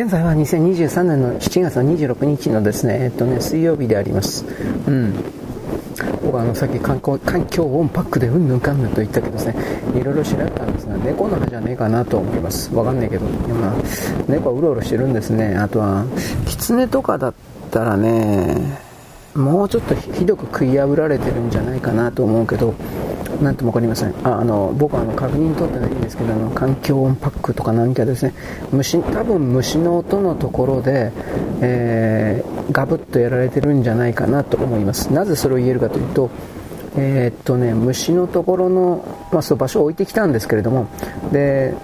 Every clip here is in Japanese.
現在は2023年の7月の26日のですね、えっとね、水曜日であります。うん。僕はあのさっき環境環境音パックでうんぬんかんぬんと言ったけどですね、いろいろ調べたんですが、猫の歯じゃねえかなと思います。わかんないけど、まあ、猫はうろうろしてるんですね。あとは、キツネとかだったらね、もうちょっとひどく食い破られてるんじゃないかなと思うけど、なんとも分かりません。ああの僕はあの確認取ってないんですけどあの環境音パックとか何かですね。虫多分虫の音のところで、えー、ガブッとやられてるんじゃないかなと思います。なぜそれを言えるかというとえー、っとね、虫のところの、まあ、そう場所を置いてきたんですけれどもで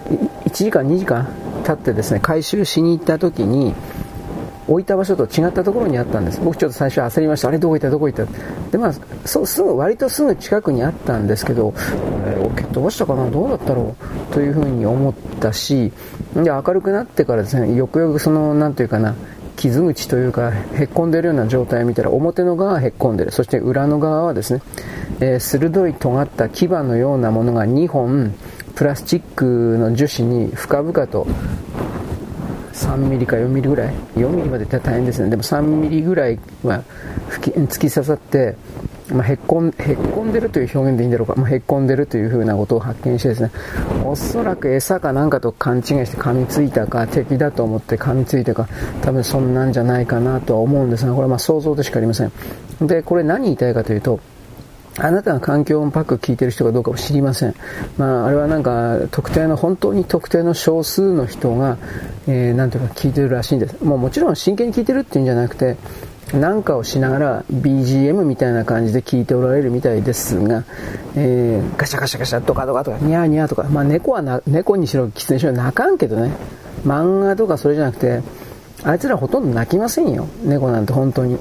1時間2時間経ってですね回収しに行った時に置いた場所と違ったところにあったんです。僕ちょっと最初焦りました。あれどこ行った？どこ行った？でまあそうすぐ割とすぐ近くにあったんですけど、えー、蹴っ飛ばしたかな？どうだったろう？というふうに思ったしで明るくなってからですねよくよくその何ていうかな傷口というかへっこんでるような状態を見たら表の側はへっこんでる。そして裏の側はですね、えー、鋭い尖った牙のようなものが2本プラスチックの樹脂に深々と3ミリか4ミリぐらい？4ミリまでったら大変ですね。でも3ミリぐらいは突き刺さって、まあ、へっこんへっこんでるという表現でいいんだろうか、まあ、へっこんでるというふうなことを発見してですね。おそらく餌かなんかと勘違いして噛みついたか敵だと思って噛みついたか多分そんなんじゃないかなとは思うんですがこれはま想像でしかありません。でこれ何言いたいかというとあなたが環境音パック聞いてる人かどうかも知りません。まあ、あれはなんか、特定の、本当に特定の少数の人が、えー、なんていうか聞いてるらしいんです。もうもちろん真剣に聞いてるっていうんじゃなくて、なんかをしながら BGM みたいな感じで聞いておられるみたいですが、えー、ガシャガシャガシャドカドカとかニャーニャーとか、まあ猫はな、猫にしろ、キツネにしろ泣かんけどね、漫画とかそれじゃなくて、あいつらほとんど泣きませんよ。猫なんて本当に。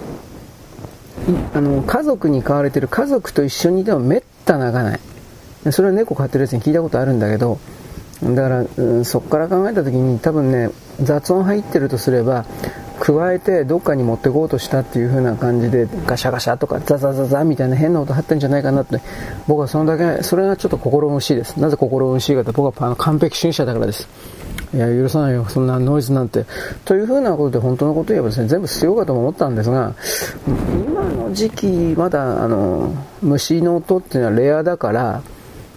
あの家族に飼われてる家族と一緒にいてもめった泣かない。それは猫飼ってるやつに聞いたことあるんだけどだから、うん、そこから考えた時に多分ね雑音入ってるとすれば加えてどっかに持ってこうとしたっていう風な感じでガシャガシャとかザザザザみたいな変な音入ったんじゃないかなって僕はそのだけそれがちょっと心苦しいです。なぜ心苦しいかと僕は完璧主義者だからです。いや、許さないよ、そんなノイズなんて。というふうなことで本当のことを言えばですね、全部捨てようかと思ったんですが、今の時期、まだ、あの、虫の音っていうのはレアだから、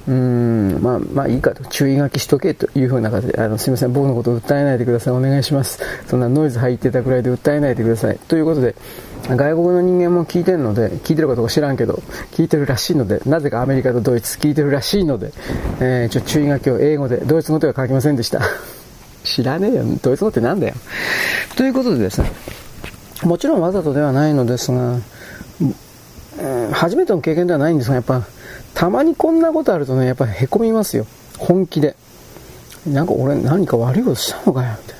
うん、まあ、まあいいかと、注意書きしとけというふうな形で、あの、すいません、僕のことを訴えないでください。お願いします。そんなノイズ入ってたくらいで訴えないでください。ということで、外国の人間も聞いてるので、聞いてるかどうか知らんけど、聞いてるらしいので、なぜかアメリカとドイツ聞いてるらしいので、えー、ちょ、注意書きを英語で、ドイツ語では書きませんでした。知らねえよ。ドイツ語ってなんだよ。ということでですね、もちろんわざとではないのですが、えー、初めての経験ではないんですが、やっぱ、たまにこんなことあるとね、やっぱへこみますよ。本気で。なんか俺何か悪いことしたのかよ、みたいな。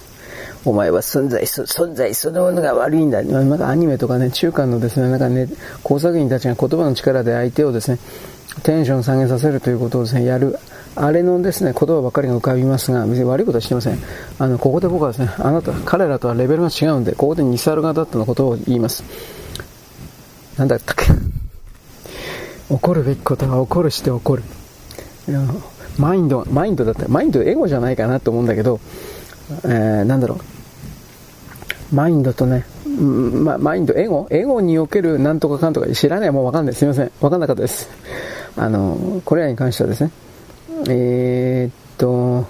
お前は存在存在そのものが悪いんだ。なんかアニメとかね、中間のですね、なんかね、工作員たちが言葉の力で相手をですね、テンション下げさせるということをですね、やる。あれのですね、言葉ばかりが浮かびますが、別に悪いことはしてません。あの、ここで僕はですね、あなた、彼らとはレベルが違うんで、ここでニサルガダットのことを言います。なんだったっけ？怒るべきことは怒るして怒る。マインド、マインドだった。マインドエゴじゃないかなと思うんだけど、えー、なんだろう。マインドとね、ま、マインド、エゴ？エゴにおけるなんとかかんとか知らないもうわかんない。すいません。わかんなかったです。あの、これらに関してはですね、えー、っと、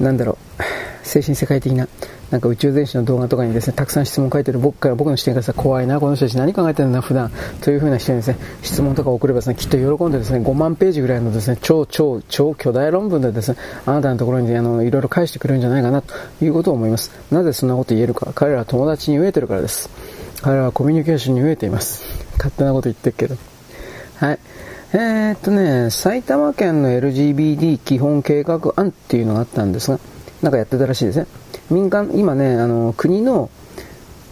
なんだろう、精神世界的な、なんか宇宙全史の動画とかにですね、たくさん質問書いてる僕から僕の視点からさ、怖いな、この人たち何考えてるんだ、普段。というふうな人にですね、質問とか送ればですね、きっと喜んでですね、5万ページぐらいのですね、超超超巨大論文でですね、あなたのところにあの、いろいろ返してくれるんじゃないかな、ということを思います。なぜそんなこと言えるか。彼らは友達に飢えてるからです。彼らはコミュニケーションに飢えています。勝手なこと言ってるけど。はい。えー、っとね、埼玉県の LGBT 基本計画案っていうのがあったんですが、なんかやってたらしいですね。民間、今ね、あの、国の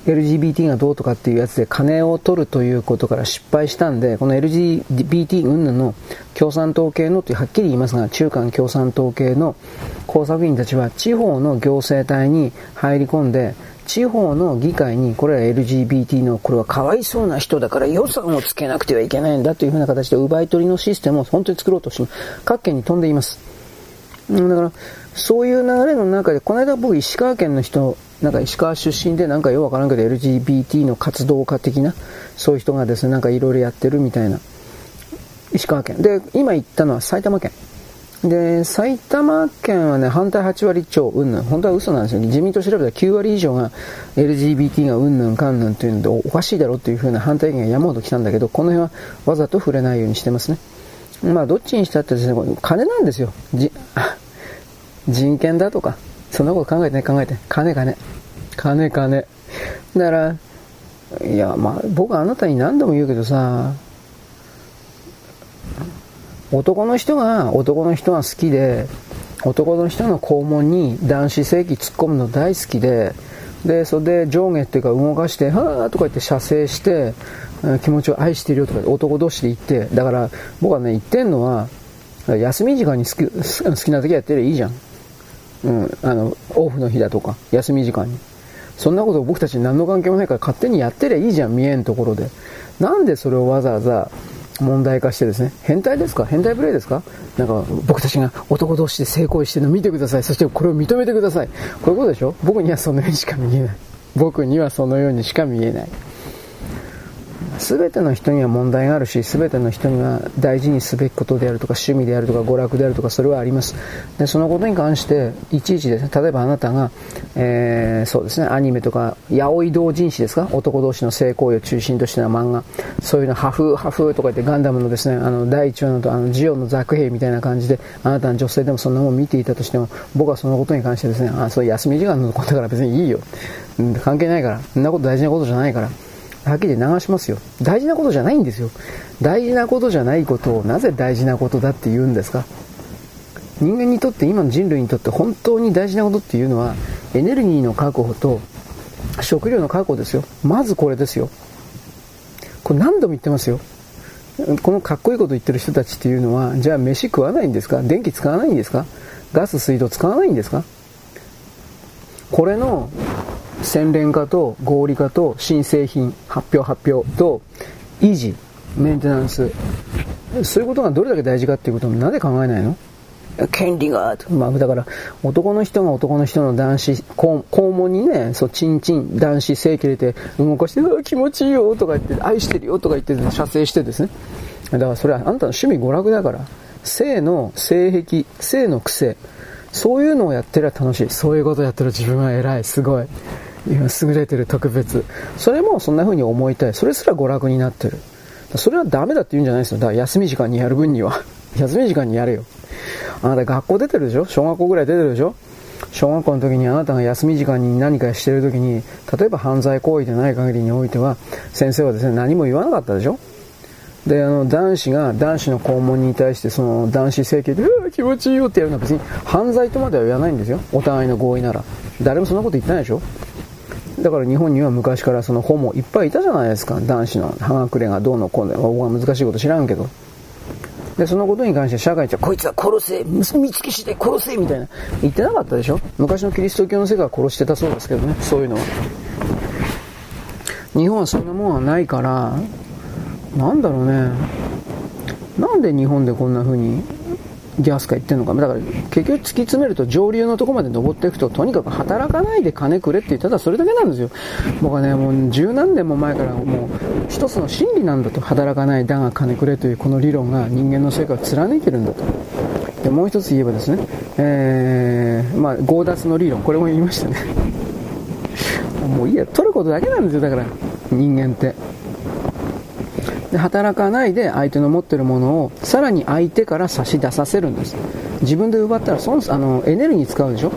LGBT がどうとかっていうやつで金を取るということから失敗したんで、この LGBT 云々の共産党系のってはっきり言いますが、中間共産党系の工作員たちは地方の行政隊に入り込んで、地方の議会にこれは LGBT のこれはかわいそうな人だから予算をつけなくてはいけないんだというふうな形で奪い取りのシステムを本当に作ろうとして各県に飛んでいますだから、そういう流れの中で、この間僕石川県の人、なんか石川出身でなんかよくわからんけど LGBT の活動家的な、そういう人がですね、なんかいろいろやってるみたいな。石川県。で、今言ったのは埼玉県。で、埼玉県はね、反対8割超、うんぬん。本当は嘘なんですよ。自民党調べたら9割以上が LGBT がうんぬんかんぬんっていうので、おかしいだろっていう風な反対意見が山ほど来たんだけど、この辺はわざと触れないようにしてますね。まあ、どっちにしたってですね、金なんですよ。じ 人権だとか、そんなこと考えてね、考えて。金金。金金。だから、いや、まあ、僕はあなたに何度も言うけどさ、男の人が男の人が好きで男の人の肛門に男子性器突っ込むの大好きででそれで上下っていうか動かして「はあ」とか言って射精して気持ちを愛してるよとか男同士で言ってだから僕はね言ってんのは休み時間に好き好きな時はやってりゃいいじゃん、うん、あのオフの日だとか休み時間に。そんなこと僕たちに何の関係もないから勝手にやってりゃいいじゃん見えんところで。なんでそれをわざわざ問題化してですね、変態ですか？変態プレイですか？なんか僕たちが男同士で性行為してるの見てください。そしてこれを認めてください。こういうことでしょ？僕にはそのようにしか見えない。僕にはそのようにしか見えない。全ての人には問題があるし、全ての人には大事にすべきことであるとか、趣味であるとか、娯楽であるとか、それはあります。で、そのことに関して、いちいちですね、例えばあなたが、えー、そうですね、アニメとか、八百同人誌ですか？男同士の性行為を中心とした漫画、そういうの、ハフ、ハフとか言ってガンダムのですね、あの、第一話のと、あの、ジオのザク兵みたいな感じで、あなたの女性でもそんなもん見ていたとしても、僕はそのことに関してですね、あ、そういう休み時間のことだから別にいいよ。関係ないから。そんなこと大事なことじゃないから。はっきり流しますよ。大事なことじゃないんですよ。大事なことじゃないことをなぜ大事なことだって言うんですか？人間にとって今の人類にとって本当に大事なことっていうのはエネルギーの確保と食料の確保ですよ。まずこれですよ。これ何度も言ってますよ。このかっこいいこと言ってる人たちっていうのは、じゃあ飯食わないんですか？電気使わないんですか？ガス、水道使わないんですか？これの洗練化と合理化と新製品発表発表と維持メンテナンスそういうことがどれだけ大事かっていうことをなぜ考えないの？権利が、まあ、だから、男の人が男の人の男子、肛門にね、そう、チンチン、男子、性器入れて動かして、うわ、気持ちいいよとか言って、愛してるよとか言って、射精してですね。だからそれはあんたの趣味娯楽だから、性の性癖、性の癖、そういうのをやってりゃ楽しい。そういうことやってる自分は偉い、すごい。優れてる特別。それもそんな風に思いたい。それすら娯楽になってる。それはダメだって言うんじゃないですよ。だから休み時間にやる分には。休み時間にやれよ。あなた学校出てるでしょ？小学校ぐらい出てるでしょ？小学校の時にあなたが休み時間に何かしてる時に、例えば犯罪行為でない限りにおいては、先生はですね、何も言わなかったでしょ？で、あの、男子が男子の肛門に対して、その、男子整形で、うわ、気持ちいいよってやるのは別に犯罪とまでは言わないんですよ。お互いの合意なら。誰もそんなこと言ってないでしょ？だから日本には昔からそのホモいっぱいいたじゃないですか。男子の歯隠れがどうのこうの。僕は難しいこと知らんけど。で、そのことに関して社会じゃ、こいつは殺せ見つけして殺せみたいな。言ってなかったでしょ？昔のキリスト教の世界は殺してたそうですけどね。そういうのは。日本はそんなもんはないから、なんだろうね。なんで日本でこんな風にギャスか言ってんのか。だから結局突き詰めると上流のとこまで登っていくと、とにかく働かないで金くれってただそれだけなんですよ。僕はね、もう十何年も前からもう一つの真理なんだと。働かないだが金くれというこの理論が人間の成果を貫いてるんだと。で、もう一つ言えばですね、えー、まあ、強奪の理論、これも言いましたね。もういいや、取ることだけなんですよ、だから、人間って。で働かないで相手の持ってるものをさらに相手から差し出させるんです。自分で奪ったら損あのエネルギー使うでしょ？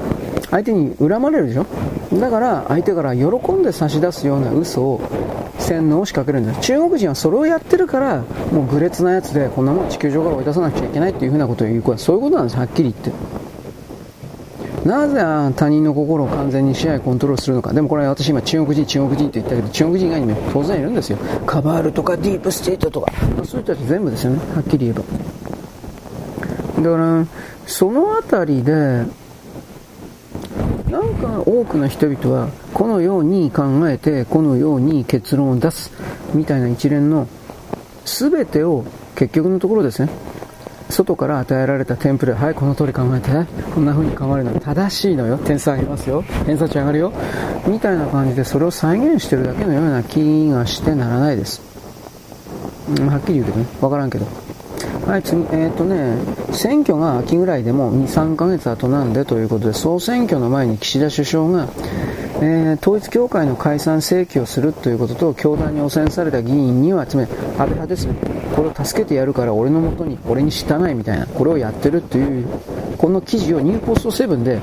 相手に恨まれるでしょ？だから相手から喜んで差し出すような嘘を洗脳を仕掛けるんです。中国人はそれをやってるからもう愚劣なやつでこんなもん地球上から追い出さなくちゃいけないっていうふなことを言うそういうことなんです。はっきり言って。なぜ他人の心を完全に支配コントロールするのか。でもこれ私今中国人、中国人って言ったけど、中国人以外にも当然いるんですよ。カバールとかディープステートとか、まあ、そういった人全部ですよね。はっきり言えば。だから、そのあたりで、なんか多くの人々はこのように考えて、このように結論を出すみたいな一連の全てを結局のところですね、外から与えられたテンプレ、はい、この通り考えて、こんな風に考えるのは正しいのよ、点数上げますよ、偏差値上がるよ、みたいな感じでそれを再現してるだけのような気がしてならないです。うん、はっきり言うけどね、わからんけど。はい、次、えっ、とね、選挙が秋ぐらいでも2、3ヶ月後なんでということで、総選挙の前に岸田首相が、えー、統一教会の解散請求をするということと、教団に汚染された議員には、つまり安倍派ですね、これを助けてやるから俺のもとに、俺に従いみたいな、これをやってるという、この記事をニューポスト7で、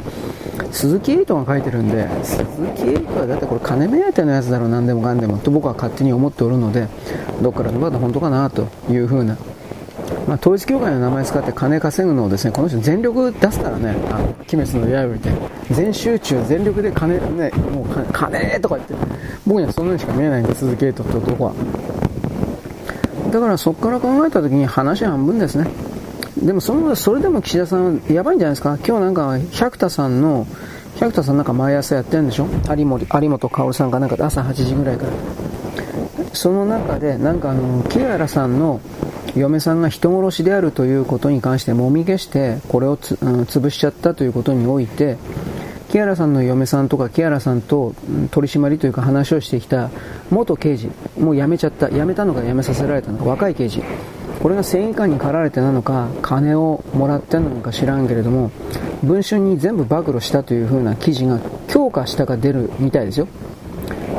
鈴木エイトが書いてるんで、鈴木エイトはだってこれ金目当てのやつだろう、何でもかんでもと僕は勝手に思っておるので、どっからどこか本当かなというふうなまあ、統一教会の名前使って金稼ぐのをですねこの人全力出すからねあの鬼滅の刃みたいに全集中全力で金ねもう金とか言って。僕にはそんなにしか見えないんで鈴木エイトって男は。だからそこから考えた時に話半分ですね。でもそのそれでも岸田さんやばいんじゃないですか。今日なんか百田さんの百田さんなんか毎朝やってるんでしょ。有本有本薫さんがなんか朝8時ぐらいから。その中でなんかあの木原さんの嫁さんが人殺しであるということに関してもみ消してこれをつ、うん、潰しちゃったということにおいて木原さんの嫁さんとか木原さんと取締りというか話をしてきた元刑事もう辞めちゃった辞めたのか辞めさせられたのか若い刑事これが正義感に駆られてなのか金をもらってなのか知らんけれども文春に全部暴露したというふうな記事が強化したか出るみたいですよ。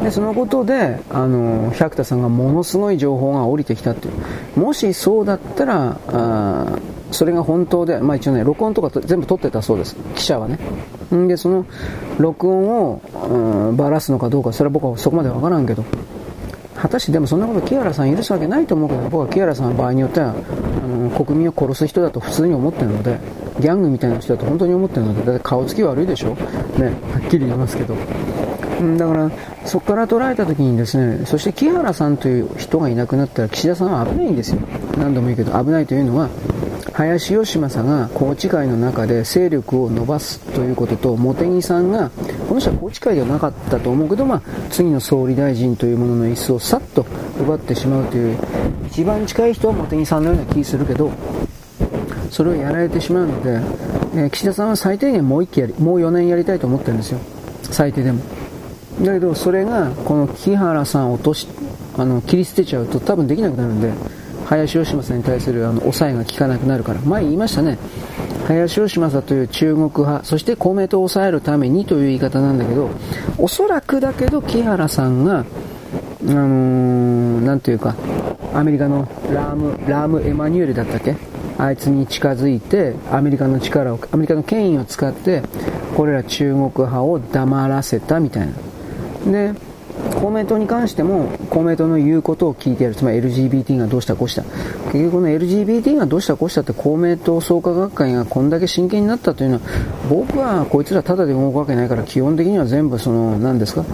でそのことであの百田さんがものすごい情報が降りてきたっていう。もしそうだったらあそれが本当で、まあ、一応ね録音とか全部撮ってたそうです。記者はね。でその録音を、うん、ばらすのかどうかそれは僕はそこまでわからんけど。果たしてでもそんなこと木原さん許すわけないと思うけど僕は木原さんは場合によってはあの国民を殺す人だと普通に思ってるのでギャングみたいな人だと本当に思ってるのでだって顔つき悪いでしょ。ねはっきり言いますけど。だからそこから捉えた時にですねそして木原さんという人がいなくなったら岸田さんは危ないんですよ。何度も言うけど危ないというのは林芳正が宏池会の中で勢力を伸ばすということと茂木さんがこの人は宏池会ではなかったと思うけど、まあ、次の総理大臣というものの椅子をさっと奪ってしまうという一番近い人は茂木さんのような気するけどそれをやられてしまうので、えー、岸田さんは最低限もう1期やりもう4年やりたいと思ってるんですよ。最低でも。だけどそれがこの木原さんを落としあの切り捨てちゃうと多分できなくなるんで林芳正に対するあの抑えが効かなくなるから。前言いましたね。林芳正という中国派そして公明党を抑えるためにという言い方なんだけどおそらくだけど木原さんがあのー、ていうかアメリカのラームラーム・エマニュエルだったっけ？あいつに近づいてアメリカの力をアメリカの権威を使ってこれら中国派を黙らせたみたいな。で公明党に関しても公明党の言うことを聞いてやる。つまり LGBT がどうしたこうした。結局この LGBT がどうしたこうしたって公明党創価学会がこんだけ真剣になったというのは僕はこいつらただで動くわけないから基本的には全部その何ですか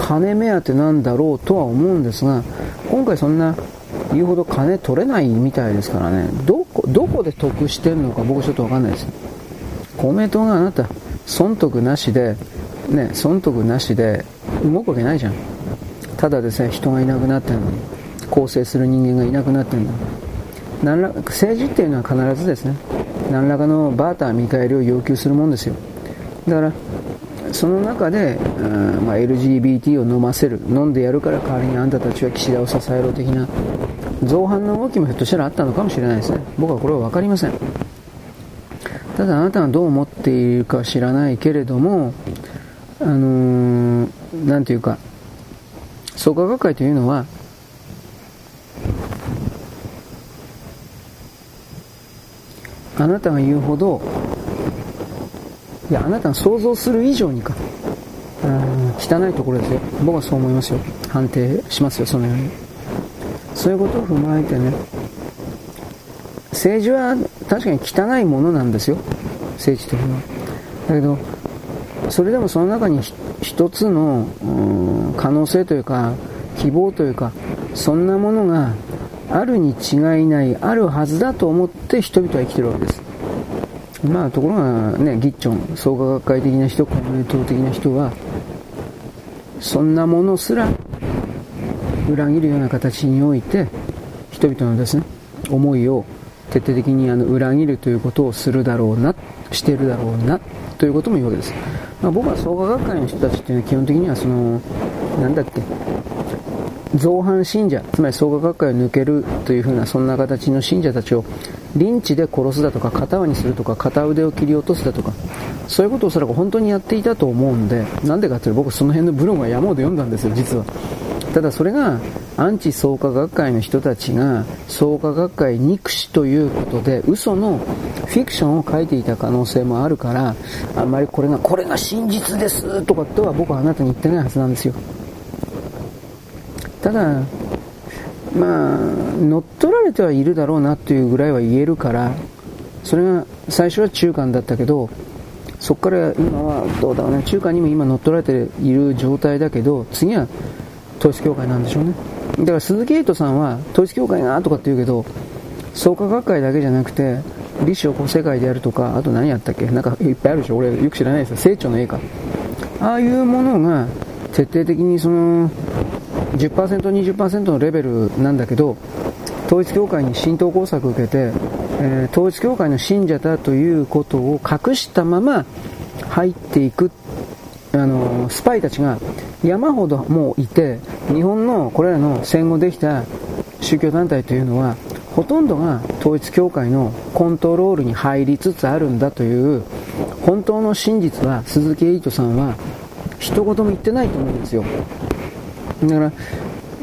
金目当てなんだろうとは思うんですが今回そんな言うほど金取れないみたいですからね。どこどこで得してるのか僕ちょっと分かんないです。公明党があなた損得なしでね損得なしで動くわけないじゃん。ただでさえ人がいなくなってるのに構成する人間がいなくなってるのに。何ら政治っていうのは必ずですね。何らかのバーター見返りを要求するもんですよ。だからその中で、まあ、LGBT を飲ませる。飲んでやるから代わりにあんたたちは岸田を支えろ的な。造反の動きもひょっとしたらあったのかもしれないですね。僕はこれは分かりません。ただあなたがどう思っているか知らないけれどもあのー、なんていうか、創価学会というのは、あなたが言うほど、いや、あなたが想像する以上にか、汚いところですよ。僕はそう思いますよ。判定しますよ、そのように。そういうことを踏まえてね、政治は確かに汚いものなんですよ。政治というのは。だけど、それでもその中に一つの、可能性というか希望というかそんなものがあるに違いないあるはずだと思って人々は生きてるわけです。まあところがねギッチョン創価学会的な人公明党的な人はそんなものすら裏切るような形において人々のですね思いを徹底的にあの裏切るということをするだろうなしてるだろうなということも言うわけです、まあ、僕は創価学会の人たちっていうのは基本的にはそのなんだっけ造反信者つまり創価学会を抜けるというふうなそんな形の信者たちをリンチで殺すだとか片輪にするとか片腕を切り落とすだとかそういうことをおそらく本当にやっていたと思うんでなんでかっていうと僕その辺のブログは山ほど読んだんですよ実は。ただそれがアンチ創価学会の人たちが創価学会憎しということで嘘のフィクションを書いていた可能性もあるからあんまりこれがこれが真実ですとかとは僕はあなたに言ってないはずなんですよ。ただまあ乗っ取られてはいるだろうなというぐらいは言えるからそれが最初は中間だったけどそこから今はどうだろうね。中間にも今乗っ取られている状態だけど次は統一教会なんでしょうね。だから鈴木エイトさんは統一教会がとかって言うけど創価学会だけじゃなくて立正古世界であるとかあと何やったっけ？なんかいっぱいあるでしょ？俺よく知らないですよ。清張の絵か。ああいうものが徹底的にその 10%20% のレベルなんだけど統一教会に浸透工作を受けて、えー、統一教会の信者だということを隠したまま入っていくっあのスパイたちが山ほどもういて日本のこれらの戦後できた宗教団体というのはほとんどが統一教会のコントロールに入りつつあるんだという本当の真実は鈴木エイトさんは一言も言ってないと思うんですよ。だから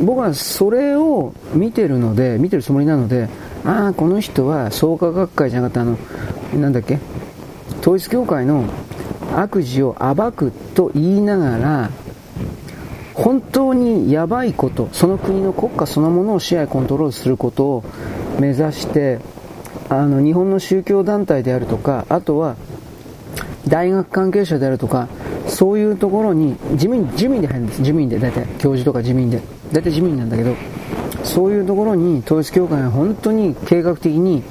僕はそれを見てるので見てるつもりなのでああこの人は創価学会じゃなかったあのなんだっけ統一教会の悪事を暴くと言いながら本当にやばいことその国の国家そのものを支配コントロールすることを目指してあの日本の宗教団体であるとかあとは大学関係者であるとかそういうところに地味地味で入るんです。地味で。大体教授とか地味で。大体地味なんだけどそういうところに統一教会が本当に計画的に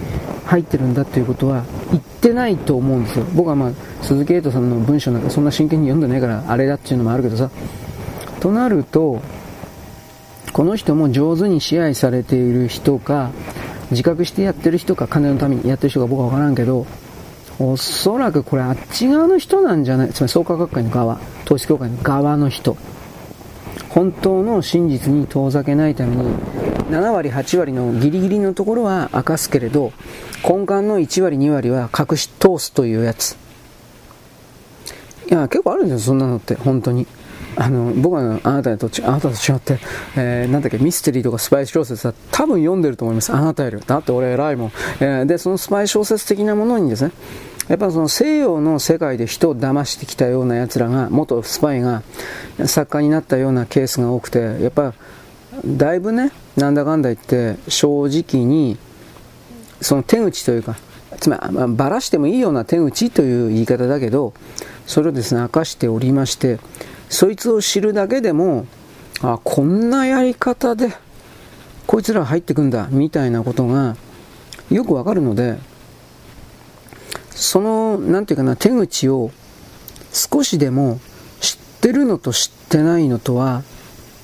入ってるんだということは言ってないと思うんですよ。僕はまあ鈴木エイトさんの文章なんかそんな真剣に読んでないからあれだっていうのもあるけどさ。となるとこの人も上手に支配されている人か自覚してやってる人か金のためにやってる人か僕は分からんけどおそらくこれあっち側の人なんじゃない？つまり創価学会の側統一教会の側の人。本当の真実に遠ざけないために7割8割のギリギリのところは明かすけれど根幹の1割2割は隠し通すというやつ。いや結構あるんですよそんなのって本当に。あの僕はあなたとあなたと違って、えー、なんだっけミステリーとかスパイ小説は多分読んでると思います。あなたよりだって俺偉いもん、えー、でそのスパイ小説的なものにですねやっぱその西洋の世界で人を騙してきたような奴らが元スパイが作家になったようなケースが多くてやっぱだいぶねなんだかんだ言って正直にその手口というかつまり、ばらしてもいいような手口という言い方だけどそれをですね明かしておりましてそいつを知るだけでもあこんなやり方でこいつら入ってくんだみたいなことがよくわかるのでその何て言うかな手口を少しでも知ってるのと知ってないのとは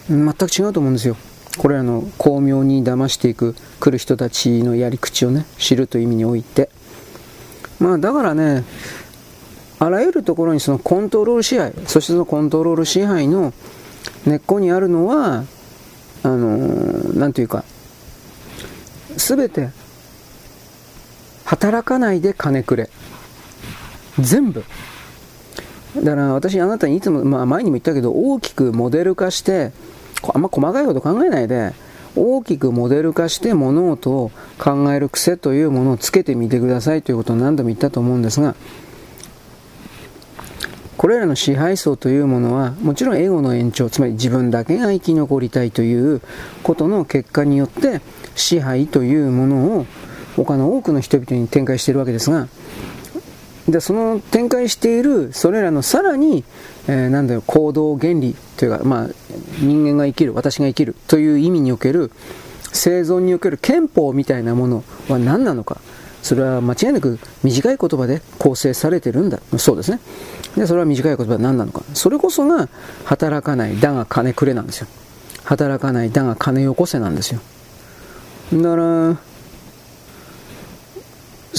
全く違うと思うんですよ。これらの巧妙に騙していく来る人たちのやり口をね知るという意味において。まあだからねあらゆるところにそのコントロール支配そしてそのコントロール支配の根っこにあるのはあの何て言うか全て働かないで金くれ。全部。だから私あなたにいつも、まあ、前にも言ったけど大きくモデル化してあんま細かいこと考えないで大きくモデル化して物事を考える癖というものをつけてみてくださいということを何度も言ったと思うんですがこれらの支配層というものはもちろんエゴの延長つまり自分だけが生き残りたいということの結果によって支配というものを他の多くの人々に展開しているわけですがでその展開しているそれらのさらに、えー、なんだよ行動原理というか、まあ、人間が生きる私が生きるという意味における生存における憲法みたいなものは何なのかそれは間違いなく短い言葉で構成されてるんだ。そうですね。でそれは短い言葉は何なのか。それこそが働かないだが金くれなんですよ。働かないだが金よこせなんですよ。だから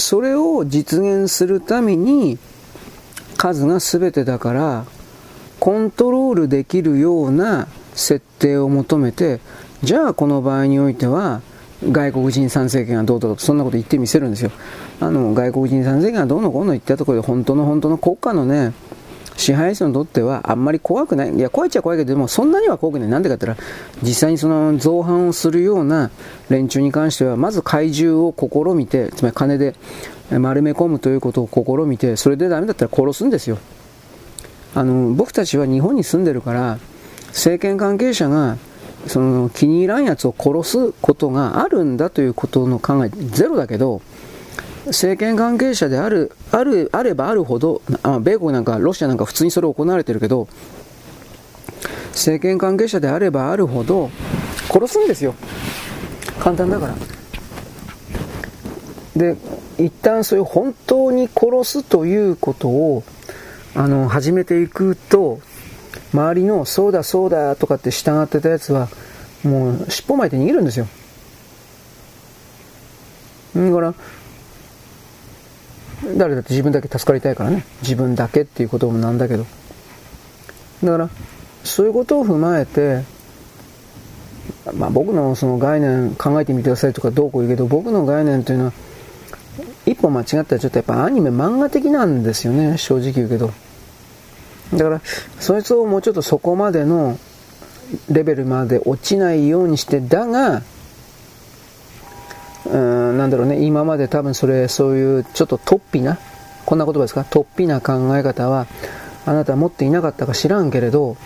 それを実現するために数が全てだからコントロールできるような設定を求めてじゃあこの場合においては外国人参政権はどうだとそんなこと言ってみせるんですよ。あの外国人参政権がどうのこうの言ったところで本当の本当の国家のね支配者にとってはあんまり怖くない。いや、怖いっちゃ怖いけど、でもそんなには怖くない。なんでかって言ったら、実際にその造反をするような連中に関しては、まず怪獣を試みて、つまり金で丸め込むということを試みて、それでダメだったら殺すんですよ。あの、僕たちは日本に住んでるから、政権関係者がその気に入らんやつを殺すことがあるんだということの考えゼロだけど政権関係者であるあるあればあるほどあ米国なんかロシアなんか普通にそれ行われてるけど政権関係者であればあるほど殺すんですよ。簡単だから。で一旦そういう本当に殺すということをあの始めていくと周りのそうだそうだとかって従ってたやつはもう尻尾巻いて逃げるんですよ。だから誰だって自分だけ助かりたいからね。自分だけっていうこともなんだけど。だからそういうことを踏まえてまあ僕のその概念考えてみてくださいとかどうこう言うけど僕の概念というのは一歩間違ったらちょっとやっぱアニメ漫画的なんですよね。正直言うけど。だからそいつをもうちょっとそこまでのレベルまで落ちないようにしてだがうんなんだろうね。今まで多分それそういうちょっと突飛なこんな言葉ですか？突飛な考え方はあなたは持っていなかったか知らんけれど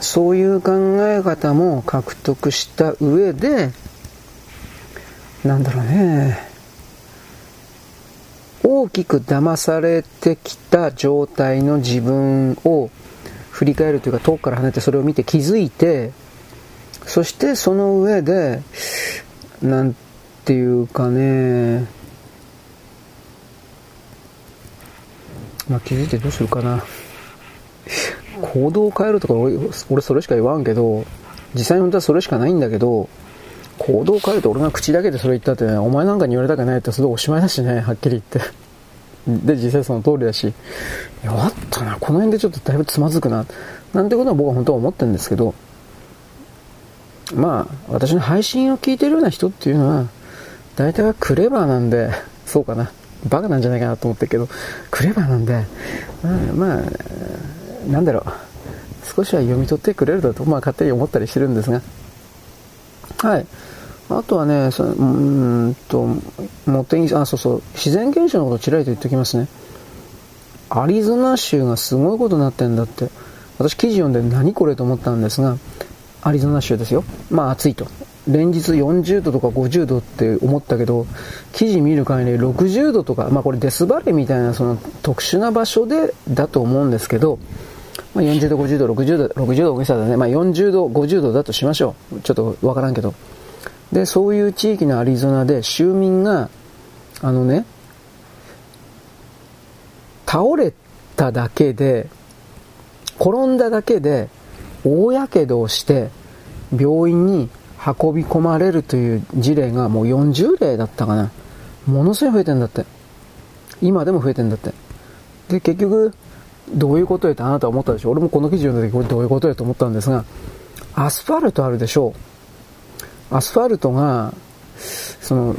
そういう考え方も獲得した上でなんだろうね。大きく騙されてきた状態の自分を振り返るというか遠くから離れてそれを見て気づいてそしてその上でなんっていうかね。まあ気づいてどうするかな。行動を変えるとか俺俺それしか言わんけど実際に本当はそれしかないんだけど行動を変えると俺が口だけでそれ言ったって、ね、お前なんかに言われたくないってそれおしまいだしねはっきり言って。で実際その通りだし。やったな。この辺でちょっとだいぶつまずくな。なんてことは僕は本当は思ってるんですけど。まあ私の配信を聞いてるような人っていうのは大体はクレバーなんで、そうかな。バカなんじゃないかなと思ってるけど、クレバーなんで、まあ、まあ、なんだろう。少しは読み取ってくれるだと、まあ勝手に思ったりしてるんですが。はい。あとはね、そうんと、もってあ、そうそう、自然現象のことをちらりと言っておきますね。アリゾナ州がすごいことになってんだって。私記事読んで何これと思ったんですが、アリゾナ州ですよ。まあ暑いと。連日40度とか50度って思ったけど、記事見る限り60度とか、まあこれデスバレーみたいなその特殊な場所でだと思うんですけど、まあ、40度、50度、60度、60度大げさだね。まあ40度、50度だとしましょう。ちょっとわからんけど。で、そういう地域のアリゾナで州民が、あのね、倒れただけで、転んだだけで、大やけどをして、病院に運び込まれるという事例がもう40例だったかな。ものすごい増えてんだって。今でも増えてんだって。で、結局、どういうことやってあなたは思ったでしょう俺もこの記事読んだ時これどういうことやと思ったんですが、アスファルトあるでしょう。アスファルトが、その、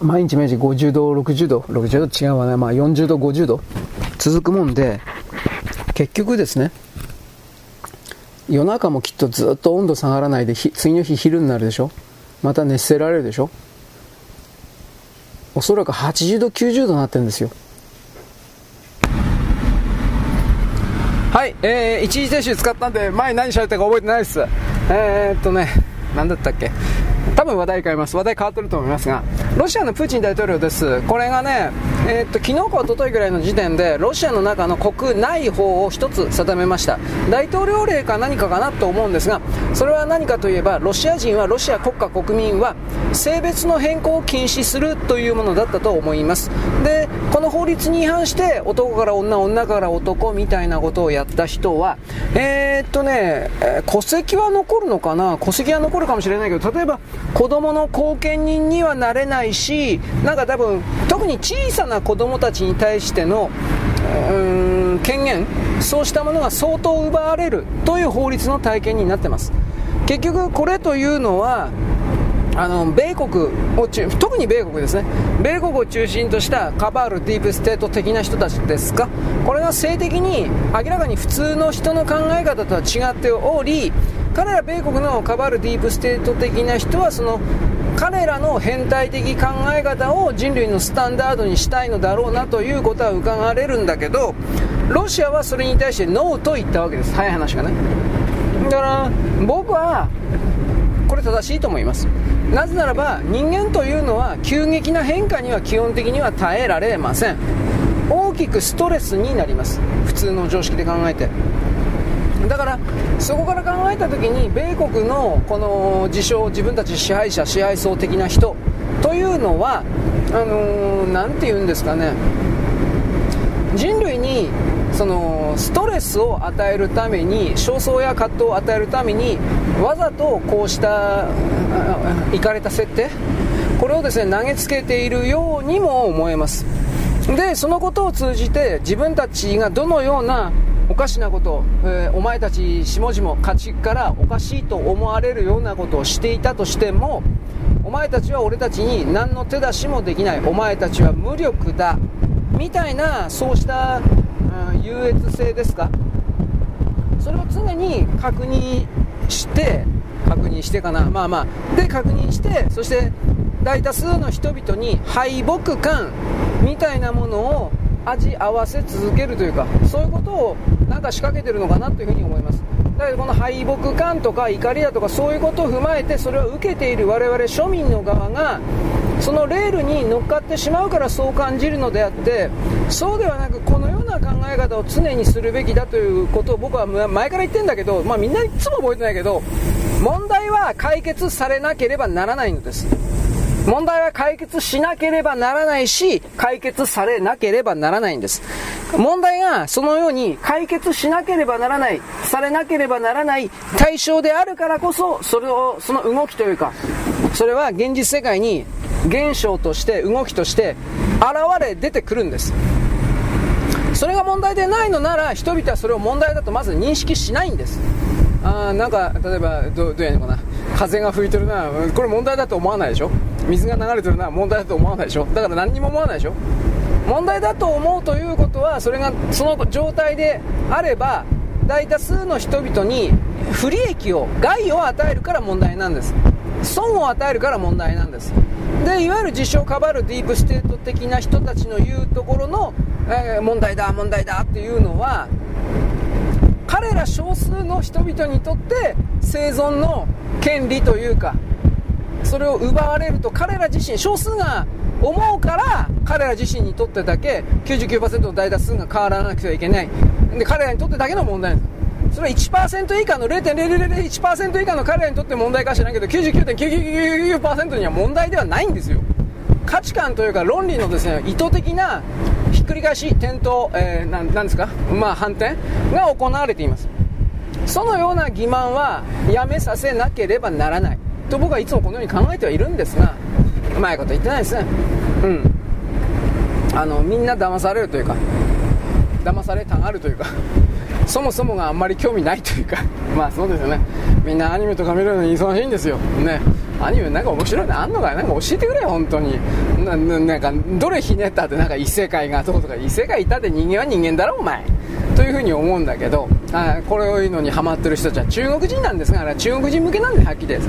毎日毎日50度、60度、60度違うわね。まあ40度、50度続くもんで、結局ですね、夜中もきっとずっと温度下がらないで次の日昼になるでしょ？また熱せられるでしょ？おそらく80度90度になってるんですよ。はい、えー、一時停止使ったんで前何しゃったか覚えてないです。えー、っとね何だったっけ？多分話題変えます。話題変わってると思いますがロシアのプーチン大統領です。これがね、えー、っと昨日か一昨日ぐらいの時点でロシアの中の国内法を一つ定めました。大統領令か何かかなと思うんですがそれは何かといえばロシア人はロシア国家国民は性別の変更を禁止するというものだったと思います。でこの法律に違反して男から女女から男みたいなことをやった人はえー、っとね戸籍は残るのかな？戸籍は残るかもしれないけど例えば子供の後見人にはなれないしなんか多分特に小さな子供たちに対しての権限そうしたものが相当奪われるという法律の体験になってます。結局これというのはあの米国を中特に米国ですね。米国を中心としたカバールディープステート的な人たちですか。これが性的に明らかに普通の人の考え方とは違っており彼ら米国のカバールディープステート的な人はその彼らの変態的考え方を人類のスタンダードにしたいのだろうなということは伺われるんだけどロシアはそれに対してノーと言ったわけです。早い話がね。だから僕はこれ正しいと思います。なぜならば人間というのは急激な変化には基本的には耐えられません。大きくストレスになります。普通の常識で考えて。だからそこから考えた時に米国のこの自称自分たち支配者支配層的な人というのはあの何、ー、て言うんですかね。人類にそのストレスを与えるために焦燥や葛藤を与えるためにわざとこうしたいかれた設定？これをですね投げつけているようにも思えます。でそのことを通じて自分たちがどのようなかしなこと、えー、お前たち下々家畜からおかしいと思われるようなことをしていたとしてもお前たちは俺たちに何の手出しもできない。お前たちは無力だ。みたいなそうした優越性ですか？それを常に確認して確認してかな。まあまあ。で確認してそして大多数の人々に敗北感みたいなものを味合わせ続けるというかそういうことをなんか仕掛けてるのかなというふうに思います。だけどこの敗北感とか怒りだとかそういうことを踏まえてそれを受けている我々庶民の側がそのレールに乗っかってしまうからそう感じるのであってそうではなくこのような考え方を常にするべきだということを僕は前から言ってるんだけど、まあ、みんないつも覚えてないけど問題は解決されなければならないのです。問題は解決しなければならないし解決されなければならないんです。問題がそのように解決しなければならないされなければならない対象であるからこそそれをその動きというかそれは現実世界に現象として動きとして現れ出てくるんです。それが問題でないのなら人々はそれを問題だとまず認識しないんです。あなんか例えばどどうやるのかな。風が吹いてるな。これ問題だと思わないでしょ。水が流れてるな問題だと思わないでしょ？だから何にも思わないでしょ？問題だと思うということはそれがその状態であれば大多数の人々に不利益を害を与えるから問題なんです。損を与えるから問題なんです。でいわゆる自称かばるディープステート的な人たちの言うところの、えー、問題だ問題だっていうのは彼ら少数の人々にとって生存の権利というかそれを奪われると彼ら自身少数が思うから彼ら自身にとってだけ99%の大多数が変わらなくてはいけない。で彼らにとってだけの問題です。それは1%以下の0.0001%以下の彼らにとって問題かしらないけど99.999%には問題ではないんですよ。価値観というか論理のですね意図的なひっくり返し転倒、えー、ななんですか？まあ反転が行われています。そのような欺瞞はやめさせなければならない。と僕はいつもこのように考えてはいるんですがうまいこと言ってないですね。うん。あのみんな騙されるというか騙されたがるというかそもそもがあんまり興味ないというかまあそうですよね。みんなアニメとか見るのに忙しいんですよ。ね。アニメなんか面白いのあんのかなんか教えてくれよ本当に。ななんかどれひねったってなんか異世界がどうとか異世界いたって人間は人間だろお前。というふうに思うんだけどあこれをいうのにハマってる人たちは中国人なんですがあれは中国人向けなんではっきりです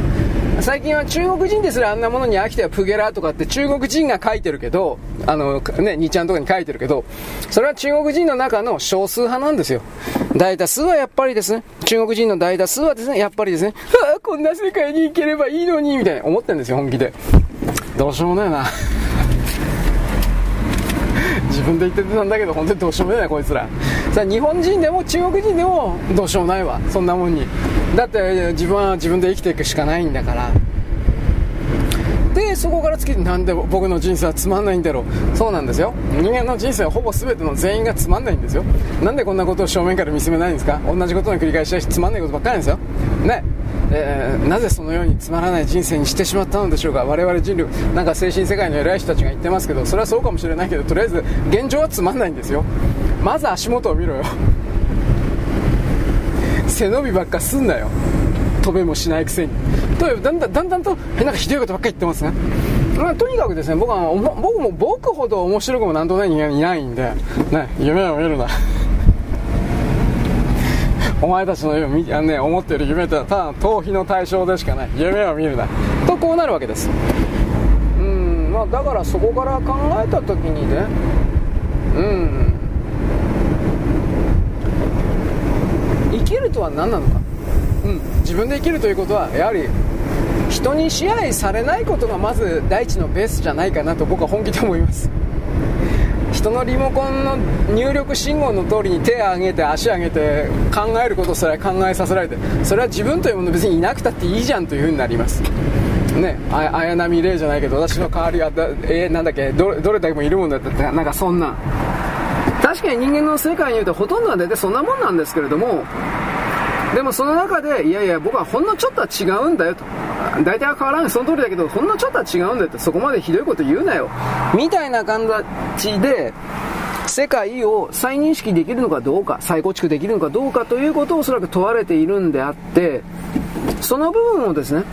最近は中国人ですらあんなものに飽きてはプゲラとかって中国人が書いてるけどあのね2ちゃんとかに書いてるけどそれは中国人の中の少数派なんですよ。大多数はやっぱりですね。中国人の大多数はですねやっぱりですねああこんな世界に行ければいいのにみたいな思ってるんですよ本気で。どうしようもないな。自分で言ってたんだけど本当にどうしようもないなこいつら。さあ日本人でも中国人でもどうしようもないわ。そんなもんに。だって自分は自分で生きていくしかないんだから。でそこから突きなんで僕の人生はつまんないんだろう。そうなんですよ。人間の人生はほぼ全ての全員がつまんないんですよ。なんでこんなことを正面から見つめないんですか？同じことの繰り返しだしつまんないことばっかりなんですよ。ね。えー、なぜそのようにつまらない人生にしてしまったのでしょうか？我々人類なんか精神世界の偉い人たちが言ってますけどそれはそうかもしれないけどとりあえず現状はつまんないんですよ。まず足元を見ろよ。背伸びばっかすんなよ。飛べもしないくせに。とだんだんだんだんとなんかひどいことばっかり言ってますね、まあ、とにかくですね僕は僕も僕ほど面白くもなんとない人間いないんで、ね、夢を見るな。お前たちの夢あの、ね、思ってる夢ってのはただ逃避の対象でしかない。夢を見るな。とこうなるわけです。うんまあだからそこから考えた時にねうん。きるとは何なのか？うん、自分で生きるということはやはり人に支配されないことがまず第一のベースじゃないかなと僕は本気で思います。人のリモコンの入力信号の通りに手を上げて足を上げて考えることすら考えさせられてそれは自分というもの別にいなくたっていいじゃんというふうになります。ね綾波レイじゃないけど私の代わりはだえー、なんだっけどどれだけもいるもんだってなんかそんな。確かに人間の世界に言うとほとんどは大体そんなもんなんですけれどもでもその中で、いやいや、僕はほんのちょっとは違うんだよと。大体は変わらない、その通りだけど、ほんのちょっとは違うんだよと。そこまでひどいこと言うなよ。みたいな感じで、世界を再認識できるのかどうか、再構築できるのかどうかということをおそらく問われているんであって、その部分をですね、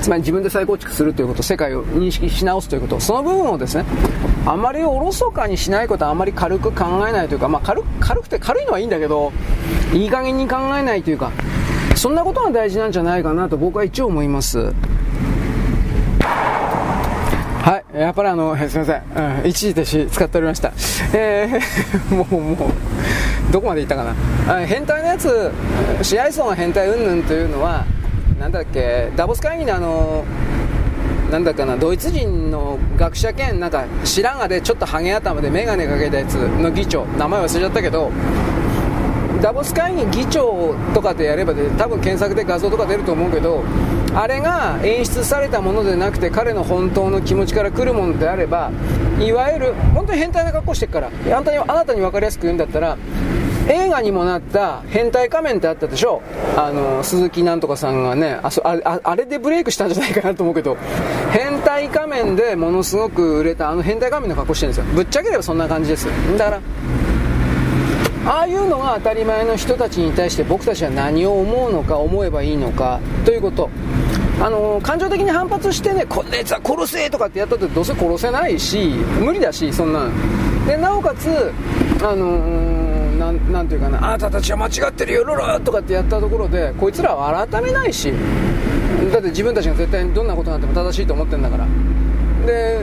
つまり自分で再構築するということ、世界を認識し直すということ、その部分をですね、あまりおろそかにしないことはあまり軽く考えないというか、まあ、軽軽くて軽いのはいいんだけど、いい加減に考えないというか、そんなことが大事なんじゃないかなと僕は一応思います。はい、やっぱりあの、すみません、うん、一時停止使っておりました。えー、もう、もう、どこまでいったかな。変態のやつ、試合層の変態云々というのは、なんだっけ、ダボス会議のあの、なんだかな、ドイツ人の学者兼、なんか、白髪でちょっとハゲ頭で眼鏡かけたやつの議長、名前忘れちゃったけど、ダボス会議議長とかでやればで、多分検索で画像とか出ると思うけど、あれが演出されたものでなくて、彼の本当の気持ちから来るものであれば、いわゆる、本当に変態な格好してるから、あなたにあなたに分かりやすく言うんだったら、映画にもなった変態仮面ってあったでしょ？あの鈴木なんとかさんがねあそああれでブレイクしたんじゃないかなと思うけど。変態仮面でものすごく売れたあの変態仮面の格好してるんですよ。ぶっちゃければそんな感じです。だからああいうのが当たり前の人たちに対して僕たちは何を思うのか思えばいいのかということ。あの感情的に反発してねこんなやつは殺せとかってやったってどうせ殺せないし無理だしそんなでなおかつあのーなんていうかなあなたたちは間違ってるよロロとかってやったところでこいつらは改めないしだって自分たちが絶対にどんなことになっても正しいと思ってるんだから。で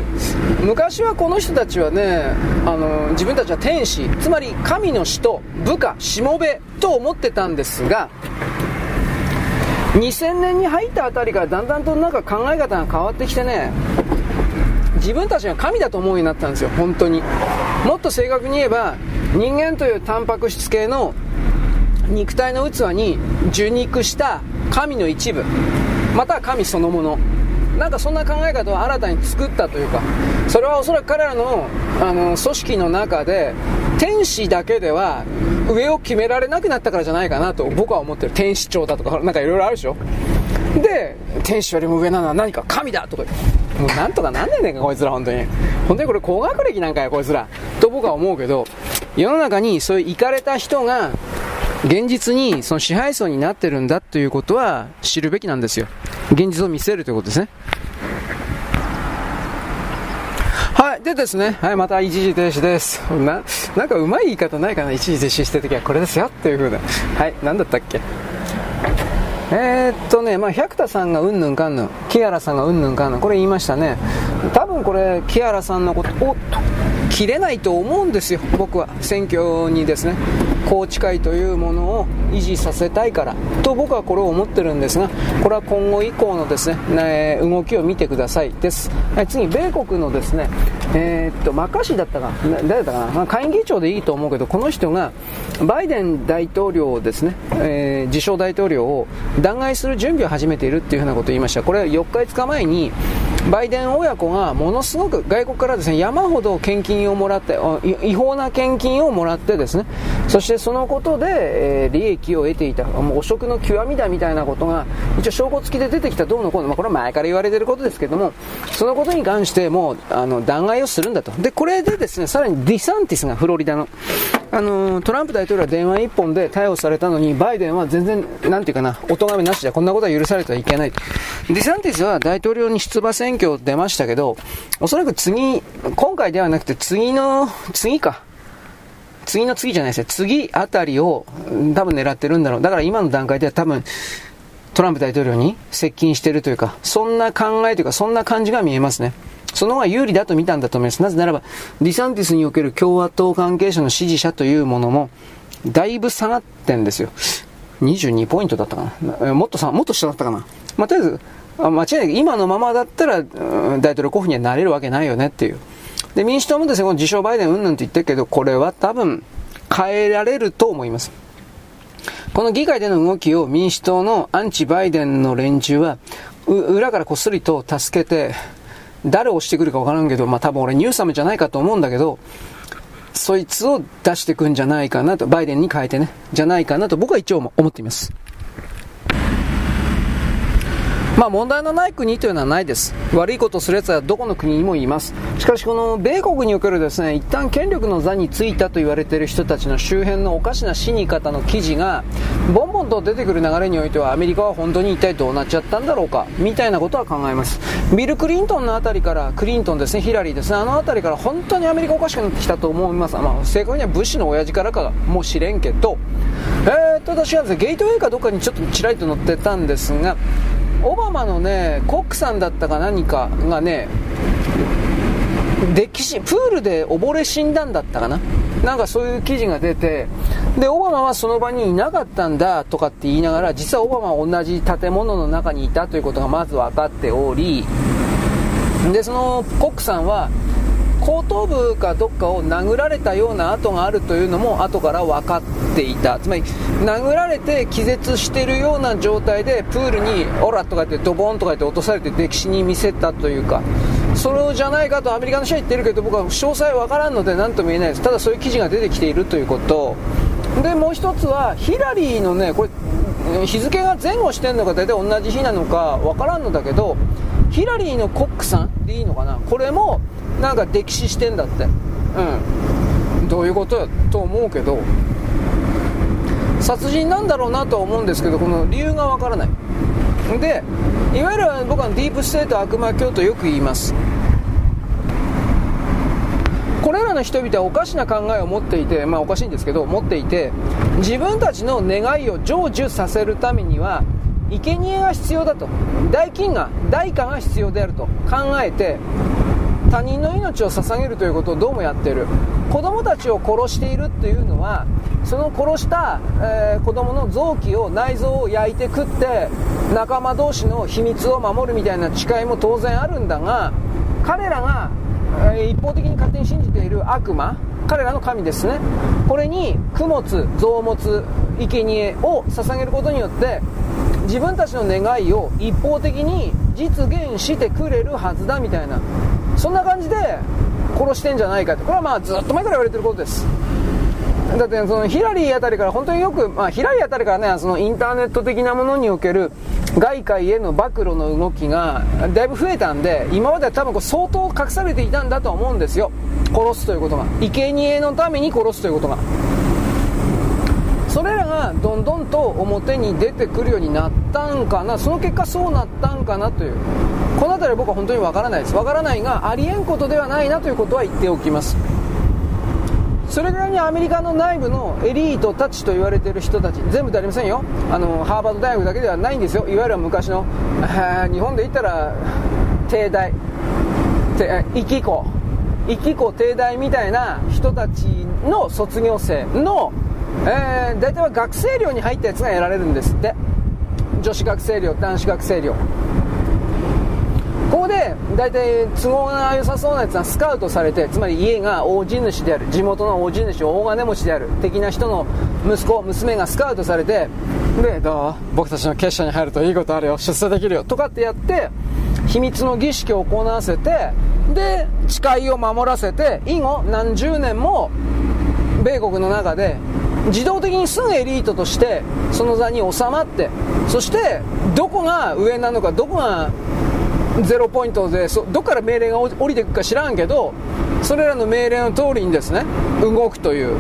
昔はこの人たちはねあの自分たちは天使つまり神の使徒部下しもべと思ってたんですが2000年に入ったあたりからだんだんとなんか考え方が変わってきてね自分たちが神だと思うようになったんですよ本当に。もっと正確に言えば人間というタンパク質系の肉体の器に受肉した神の一部または神そのもの。なんかそんな考え方を新たに作ったというかそれはおそらく彼らのあの組織の中で天使だけでは上を決められなくなったからじゃないかなと僕は思ってる。天使長だとかなんかいろいろあるでしょ。で天使よりも上なのは何か神だとかもうなんとかなんねんねんかこいつら本当に本当にこれ高学歴なんかやこいつらと僕は思うけど世の中にそういう行かれた人が現実にその支配層になってるんだということは知るべきなんですよ現実を見せるということですねはい。でですね。はい。また一時停止です。な、なんかうまい言い方ないかな一時停止してるときはこれですよっていう風な。はい。なんだったっけ？えー、っとね、まあ、百田さんがうんぬんかんぬん、木原さんがうんぬんかんぬん、これ言いましたね。多分これ、木原さんのこと、を、切れないと思うんですよ、僕は。選挙にですね、宏池会というものを維持させたいからと僕はこれを思ってるんですが、これは今後以降のですね、ね動きを見てくださいです。次、米国のですね、えー、っと、マッカーシーだったか、誰だったかな、まあ、下院議長でいいと思うけど、この人がバイデン大統領をですね、えー、自称大統領を弾劾する準備を始めているっていうふうなことを言いました。これは4日5日前に、バイデン親子がものすごく外国からですね山ほど献金をもらって違法な献金をもらってですねそしてそのことで、えー、利益を得ていたもう汚職の極みだみたいなことが一応証拠付きで出てきたどうのこうの、まあ、これは前から言われていることですけどもそのことに関してもあの弾劾をするんだとでこれでですねさらにディサンティスがフロリダのあのトランプ大統領は電話一本で逮捕されたのにバイデンは全然なんていうかなお咎めなしじゃこんなことは許されてはいけないディサンティスは大統領に出馬選挙出ましたけど、おそらく次、今回ではなくて次の、次か。次の次じゃないですよ。次あたりを多分狙ってるんだろう。だから今の段階では多分、トランプ大統領に接近してるというか、そんな考えというか、そんな感じが見えますね。その方が有利だと見たんだと思います。なぜならば、ディサンティスにおける共和党関係者の支持者というものも、だいぶ下がってんですよ。22ポイントだったかな。もっとさ、もっと下だったかな。まあ、とりあえず、間違いない。今のままだったら、大統領候補にはなれるわけないよねっていう。で、民主党もですね、この自称バイデンうんぬんと言ってるけど、これは多分、変えられると思います。この議会での動きを民主党のアンチバイデンの連中は、裏からこっそりと助けて、誰を押してくるかわからんけど、まあ多分俺ニューサムじゃないかと思うんだけど、そいつを出してくんじゃないかなと、バイデンに変えてね、じゃないかなと僕は一応思っています。まあ問題のない国というのはないです。悪いことをする奴はどこの国にもいます。しかしこの米国におけるですね、一旦権力の座についたと言われている人たちの周辺のおかしな死に方の記事が、ボンボンと出てくる流れにおいてはアメリカは本当に一体どうなっちゃったんだろうか、みたいなことは考えます。ビル・クリントンのあたりから、クリントンですね、ヒラリーですね、あのあたりから本当にアメリカおかしくなってきたと思います。まあ正確にはブッシュの親父からかもしれんけど、えー、っと私はですね、ゲートウェイかどっかにちょっとちらりと乗ってたんですが、オバマのね、コックさんだったか何かがね、歴史、プールで溺れ死んだんだったかな？なんかそういう記事が出て、で、オバマはその場にいなかったんだとかって言いながら、実はオバマは同じ建物の中にいたということがまず分かっており、で、そのコックさんは、後頭部かどっかを殴られたような跡があるというのも後から分かっていた。つまり殴られて気絶しているような状態でプールにオラとか言ってドボンとか言って落とされて歴史に見せたというか。それじゃないかとアメリカの人は言ってるけど僕は詳細分からんので何とも言えないです。ただそういう記事が出てきているということ。でもう一つはヒラリーのねこれ日付が前後してんのか大体同じ日なのか分からんのだけどヒラリーのコックさんでいいのかな？これもなんか溺死してんだって。うん。どういうことやと思うけど。殺人なんだろうなとは思うんですけどこの理由がわからない。でいわゆる僕はディープステート悪魔教とよく言います。これらの人々はおかしな考えを持っていて、まあおかしいんですけど、持っていて、自分たちの願いを成就させるためには、生贄が必要だと。代金が、代価が必要であると考えて、他人の命を捧げるということをどうもやっている。子供たちを殺しているっていうのはその殺した、えー、子供の臓器を内臓を焼いて食って仲間同士の秘密を守るみたいな誓いも当然あるんだが彼らが、えー、一方的に勝手に信じている悪魔彼らの神ですね。これに供物臓物生贄を捧げることによって自分たちの願いを一方的に実現してくれるはずだみたいな。そんな感じで殺してんじゃないかとこれはまあずっと前から言われてることです。だってそのヒラリーあたりから本当によく、まあ、ヒラリーあたりからねそのインターネット的なものにおける外界への暴露の動きがだいぶ増えたんで今までは多分こう相当隠されていたんだと思うんですよ。殺すということが。生贄のために殺すということが。それらがどんどんと表に出てくるようになったんかなその結果そうなったんかなという。この辺りは僕は本当にわからない。ですわからないがありえんことではないなということは言っておきます。それぐらいにアメリカの内部のエリートたちと言われている人たち全部でありませんよ。あのハーバード大学だけではないんですよ。いわゆる昔の 日本で言ったら帝大生き子一気校帝大みたいな人たちの卒業生の、えー、大体は学生寮に入ったやつが得られるんですって。女子学生寮男子学生寮。ここで大体都合が良さそうなやつはスカウトされてつまり家が大地主である地元の大地主大金持ちである的な人の息子娘がスカウトされてでどう？僕たちの結社に入るといいことあるよ出世できるよとかってやって秘密の儀式を行わせてで誓いを守らせて以後何十年も米国の中で自動的にすぐエリートとしてその座に収まってそしてどこが上なのかどこがゼロポイントでそどこから命令が降りていくか知らんけどそれらの命令の通りにですね動くという。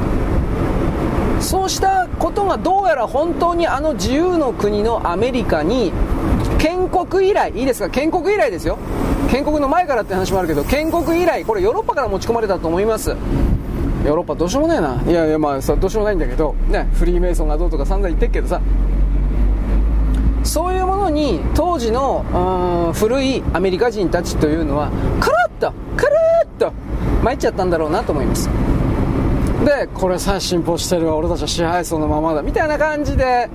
そうしたことがどうやら本当にあの自由の国のアメリカに建国以来いいですか？建国以来ですよ。建国の前からって話もあるけど建国以来これヨーロッパから持ち込まれたと思います。ヨーロッパどうしようもないな。いやいやまあさどうしようもないんだけどねフリーメイソンがどうとか散々言ってるけどさ。そういうものに当時の古いアメリカ人たちというのはカラッとカラッと参っちゃったんだろうなと思います。でこれさえ進歩してるわ俺たちは支配層のままだみたいな感じで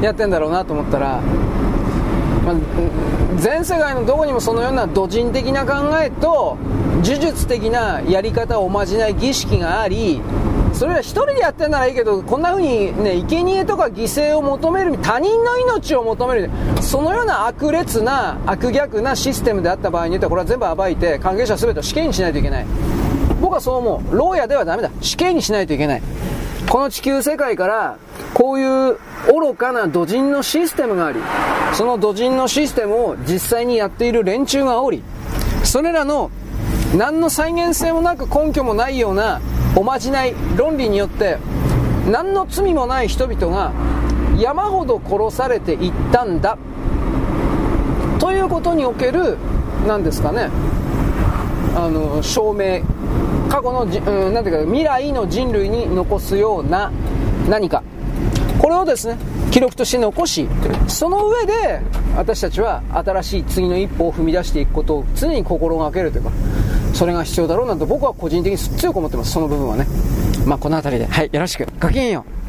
やってんだろうなと思ったら、まあ、全世界のどこにもそのような土人的な考えと呪術的なやり方をおまじない儀式がありそれは1人でやってんならいいけどこんな風にね生贄とか犠牲を求める他人の命を求めるそのような悪劣な悪逆なシステムであった場合によってはこれは全部暴いて関係者全てを死刑にしないといけない。僕はそう思う。牢屋ではダメだ。死刑にしないといけない。この地球世界からこういう愚かな土人のシステムがありその土人のシステムを実際にやっている連中がおりそれらの何の再現性もなく根拠もないようなおまじない論理によって何の罪もない人々が山ほど殺されていったんだ。ということにおける何ですかね。あの証明。過去のじ、うん、なていうか未来の人類に残すような何か。これをですね記録として残しその上で私たちは新しい次の一歩を踏み出していくことを常に心がけるというかそれが必要だろうなと僕は個人的に強く思ってます。その部分はね。まあこの辺りで。はいよろしく。ごきげんよう。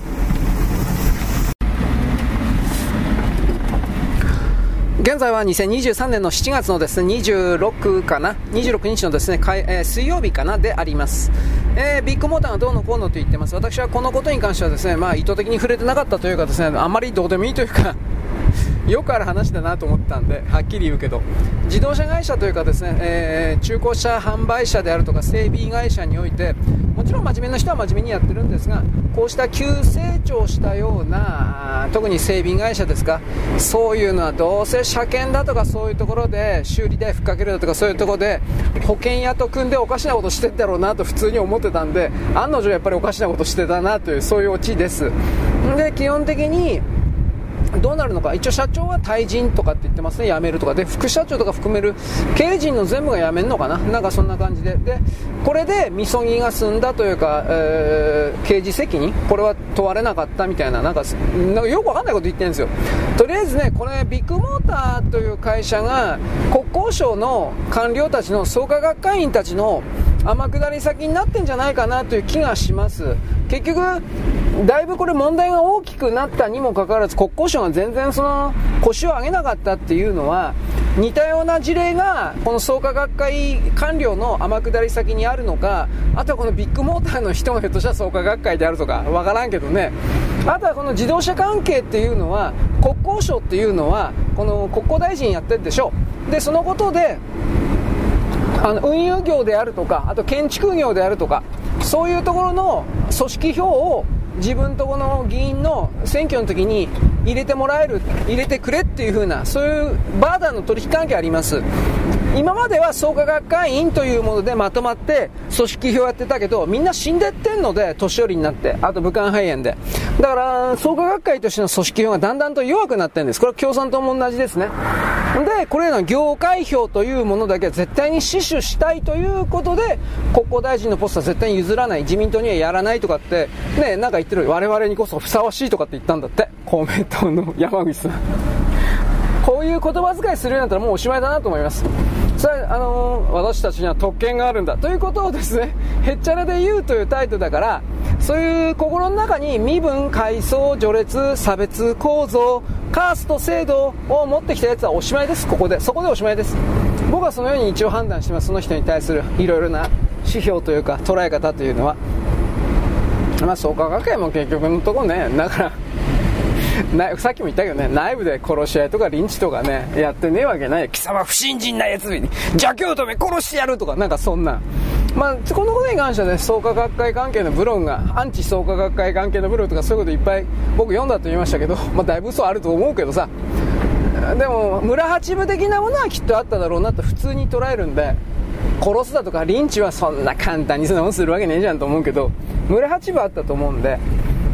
現在は2023年の7月のですね26かな？26日のですね、えー、水曜日かなであります、えー、ビッグモーターがどうのこうのと言ってます。私はこのことに関してはですね、まあ、意図的に触れてなかったというかですねあんまりどうでもいいというかよくある話だなと思ったんではっきり言うけど。自動車会社というかですね、えー、中古車販売者であるとか整備会社においてもちろん真面目な人は真面目にやってるんですがこうした急成長したような特に整備会社ですかそういうのはどうせ車検だとかそういうところで修理代ふっかけるだとかそういうところで保険屋と組んでおかしなことしてんだろうなと普通に思ってたんで案の定やっぱりおかしなことしてたなというそういうオチです。で基本的にどうなるのか、一応社長は退陣とかって言ってますね、辞めるとか、で副社長とか含める経営陣の全部が辞めるのかな、なんかそんな感じで、でこれでみそぎが済んだというか、えー、刑事責任、これは問われなかったみたいな、なんかよくわかんないこと言ってるんですよ、とりあえずね、これ、ビッグモーターという会社が国交省の官僚たちの創価学会員たちの天下り先になってんじゃないかなという気がします。結局だいぶこれ問題が大きくなったにもかかわらず国交省が全然その腰を上げなかったっていうのは似たような事例がこの創価学会官僚の天下り先にあるのかあとはこのビッグモーターの人がひょっとしたら創価学会であるとかわからんけどねあとはこの自動車関係っていうのは国交省っていうのはこの国交大臣やってるでしょ。でそのことであの運輸業であるとかあと建築業であるとかそういうところの組織票を自分とこの議員の選挙の時に入れてもらえる入れてくれっていう風なそういうバーダーの取引関係あります。今までは創価学会員というものでまとまって組織票やってたけどみんな死んでってんので年寄りになってあと武漢肺炎で。だから創価学会としての組織票がだんだんと弱くなってるんです。これは共産党も同じですね。でこれらの業界票というものだけは絶対に死守したいということで国交大臣のポストは絶対に譲らない自民党にはやらないとかってねなんか言ってる。我々にこそふさわしいとかって言ったんだって。公明党の山口さん。こういう言葉遣いするようになったらもうおしまいだなと思います。それあのー、私たちには特権があるんだということをですね へっちゃらで言うというタイトルだからそういう心の中に身分階層序列差別構造カースト制度を持ってきたやつはおしまいです。ここでそこでおしまいです。僕はそのように一応判断してます。その人に対するいろいろな指標というか捉え方というのは。まあ創価学会も結局のところね。だから さっきも言ったけどね、内部で殺し合いとかリンチとかね、やってねえわけない。貴様不信心な奴に、邪教徒め殺してやるとか、なんかそんな。まあ、このことに関してはね、創価学会関係のブログが、アンチ創価学会関係のブログとかそういうこといっぱい僕読んだと言いましたけど、まあ、だいぶ嘘あると思うけどさ、でも、村八部的なものはきっとあっただろうなと普通に捉えるんで、殺すだとかリンチはそんな簡単にそんなもんするわけねえじゃんと思うけど、村八部あったと思うんで、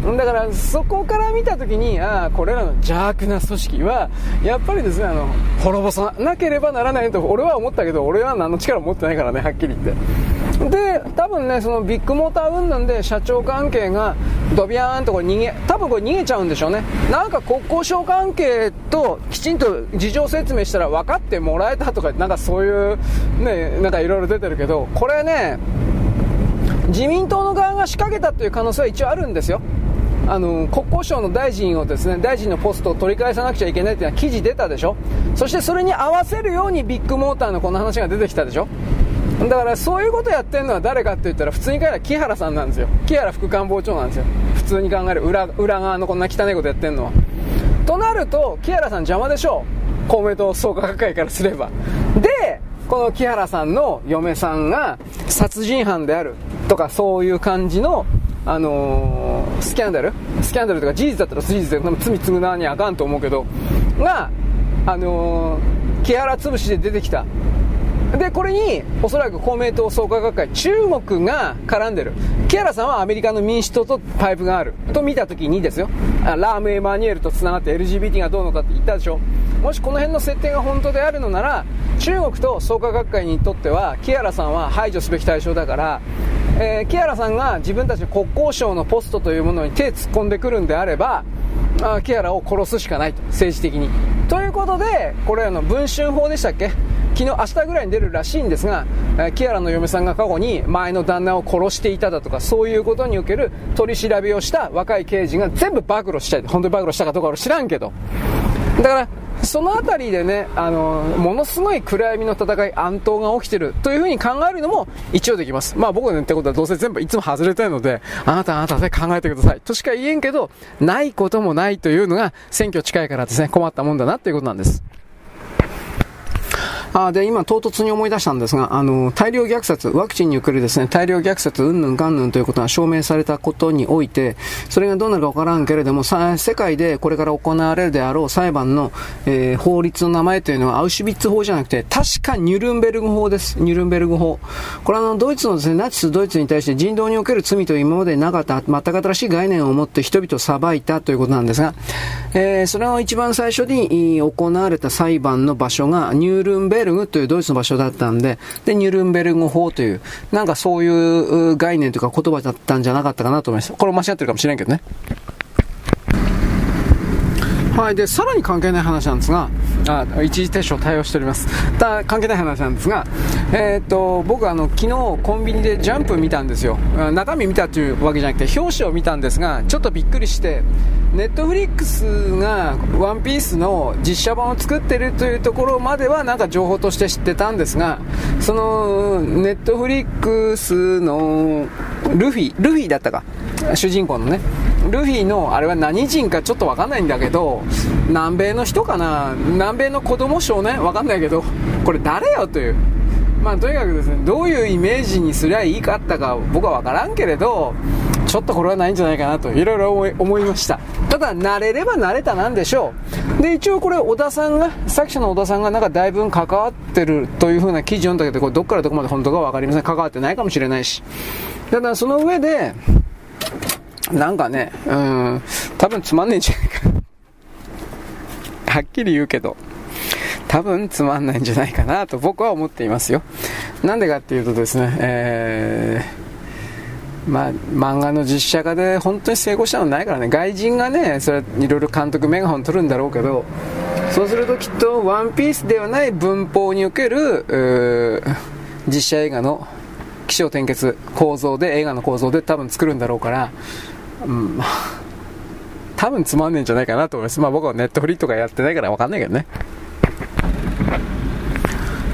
だからそこから見た時にああこれらの邪悪な組織はやっぱりですねあの滅ぼさなければならないと俺は思ったけど俺は何の力も持ってないからねはっきり言って。で多分ねそのビッグモーター云々で社長関係がドビャーンとこれ逃げ多分これ逃げちゃうんでしょうね。なんか国交省関係ときちんと事情説明したら分かってもらえたとかなんかそういうねなんかいろいろ出てるけどこれね自民党の側が仕掛けたという可能性は一応あるんですよ。あの国交省の大臣をですね大臣のポストを取り返さなくちゃいけないっていうのは記事出たでしょ？そしてそれに合わせるようにビッグモーターのこの話が出てきたでしょ？だからそういうことやってるのは誰かって言ったら普通に考えたら木原さんなんですよ。木原副官房長なんですよ。普通に考える裏裏側のこんな汚いことやってるのは。となると木原さん邪魔でしょう。公明党創価学会からすれば。でこの木原さんの嫁さんが殺人犯であるとかそういう感じのあのー、スキャンダル？スキャンダルとか事実だったら事実で罪償わにあかんと思うけど。が、あのー、木原潰しで出てきた。でこれにおそらく公明党創価学会中国が絡んでる。木原さんはアメリカの民主党とパイプがある。と見た時にですよ。ラーム・エマニュエルとつながって LGBT がどうのかって言ったでしょ。もしこの辺の設定が本当であるのなら中国と創価学会にとっては木原さんは排除すべき対象だからえー、木原さんが自分たちの国交省のポストというものに手突っ込んでくるんであれば、あ木原を殺すしかないと、政治的に。ということで、これあの、文春法でしたっけ？昨日、明日ぐらいに出るらしいんですが、えー、木原の嫁さんが過去に前の旦那を殺していただとか、そういうことにおける取り調べをした若い刑事が全部暴露しちゃい、本当に暴露したかどうか俺知らんけど。だから、その辺りでね、あの、ものすごい暗闇の戦い、暗闘が起きてるというふうに考えるのも一応できます。まあ僕の言ったことはどうせ全部いつも外れてるので、あなたあなたで考えてください。としか言えんけど、ないこともないというのが選挙近いからですね、困ったもんだなっていうことなんです。あで、今、唐突に思い出したんですが、あの、大量虐殺、ワクチンにおけるですね、大量虐殺、うんぬんかんぬんということが証明されたことにおいて、それがどうなるかわからんけれども、世界でこれから行われるであろう裁判の、えー、法律の名前というのは、アウシュビッツ法じゃなくて、確かニュルンベルグ法です。ニュルンベルグ法。これはあの、ドイツのですね、ナチスドイツに対して人道における罪という今までなかった、全く新しい概念を持って人々を裁いたということなんですが、えー、それを一番最初に行われた裁判の場所が、ニュルンベルグというドイツの場所だったんで、で、ニュルンベルグ法という、なんかそういう概念というか言葉だったんじゃなかったかなと思います。これ間違ってるかもしれんけどね。はい。で、さらに関係ない話なんですが、あ、一時停止を対応しております。た関係ない話なんですが、えー、っと、僕あの、昨日コンビニでジャンプ見たんですよ。中身見たというわけじゃなくて、表紙を見たんですが、ちょっとびっくりして、ネットフリックスがワンピースの実写版を作ってるというところまではなんか情報として知ってたんですが、そのネットフリックスのルフィ、ルフィだったか、主人公のね、ルフィのあれは何人かちょっとわかんないんだけど、南米の人かな？南米の子供少年？わかんないけど、これ誰よという。まあとにかくですね、どういうイメージにすりゃいいかったか僕はわからんけれど、ちょっとこれはないんじゃないかなといろいろ思いました。ただ、慣れれば慣れたなんでしょう。で、一応これ、小田さんが、作者の小田さんがなんかだいぶ関わってるという風な記事読んだけど、これどっからどこまで本当かわかりません。関わってないかもしれないし。ただ、その上で、なんかね、うん、多分つまんねえんじゃないか。はっきり言うけど、多分つまんないんじゃないかなと僕は思っていますよ。なんでかっていうとですね、えー、まあ、漫画の実写化で本当に成功したのないからね、外人がね、それいろいろ監督メガホン取るんだろうけど、そうするときっとワンピースではない文法における実写映画の起承転結構造で映画の構造で多分作るんだろうから、うん、多分つまんねえんじゃないかなと思います。まあ僕はネットフリーとかやってないからわかんないけどね。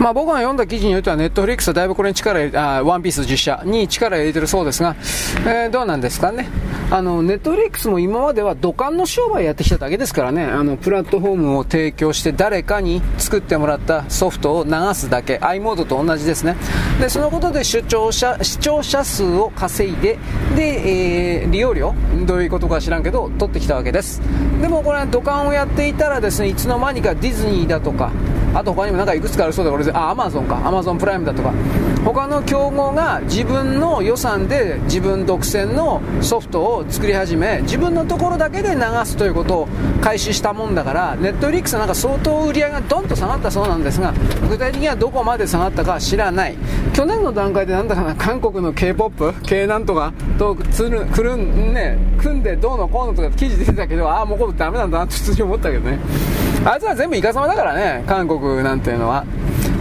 まあ僕が読んだ記事によってはネットフリックスはだいぶこれに力入れあワンピース実写に力を入れてるそうですが、えー、どうなんですかね。あの、ネットフリックスも今までは土管の商売やってきただけですからね、あの、プラットフォームを提供して誰かに作ってもらったソフトを流すだけ、i モードと同じですね。で、そのことで視聴者、視聴者数を稼いで、で、えー、利用料？どういうことか知らんけど、取ってきたわけです。でもこれ、土管をやっていたらですね、いつの間にかディズニーだとか、あと他にもなんかいくつかあるそうで、これ、あ、アマゾンか、アマゾンプライムだとか、他の競合が自分の予算で自分独占のソフトを作り始め、自分のところだけで流すということを開始したもんだから、ネットフリックスなんか相当売り上げがドンと下がったそうなんですが、具体的にはどこまで下がったか知らない。去年の段階でなんだかな、韓国の K-POP、K なんとか？とつる、くるん、ね、組んでどうのこうのとか記事出てたけど、ああ、もうこれダメなんだなって普通に思ったけどね。あいつは全部イカサマだからね、韓国なんていうのは。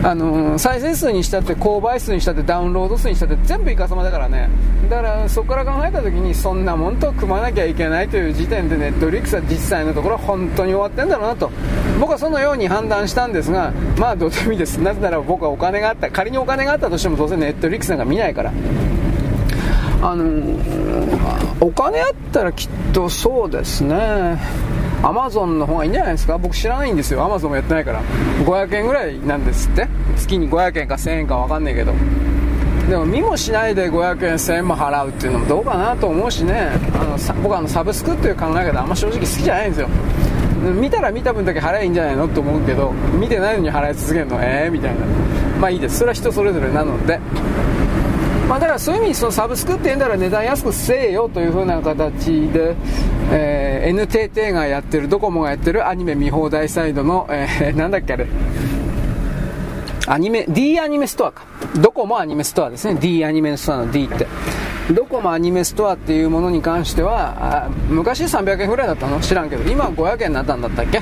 あのー、再生数にしたって、購買数にしたって、ダウンロード数にしたって、全部イカサマだからね。だから、そこから考えた時に、そんなもんと組まなきゃいけないという時点で、ネットリックスは実際のところ、本当に終わってんだろうなと。僕はそのように判断したんですが、まあ、どうでもいいです。なぜなら僕はお金があった、仮にお金があったとしても、どうせネットリックスなんか見ないから。あのー、お金あったらきっとそうですね。アマゾンの方がいいんじゃないですか？僕知らないんですよ。アマゾンもやってないから。500円ぐらいなんですって。月に500円か1000円か分かんないけど。でも見もしないで500円1000円も払うっていうのもどうかなと思うしね。あの僕あのサブスクっていう考え方あんま正直好きじゃないんですよ。見たら見た分だけ払えばいいんじゃないのと思うけど見てないのに払い続けるのええー、みたいな。まあいいです。それは人それぞれなので。まあ、だからそういう意味そのサブスクって言うんだら値段安くせえよという風な形で、えー、NTT がやってるドコモがやってるアニメ見放題サイドの、えー、なんだっけあれ。アニメ D アニメストアか。ドコモアニメストアですね。D アニメストアの D って。ドコモアニメストアっていうものに関しては昔300円ぐらいだったの？知らんけど。今は500円になったんだったっけ、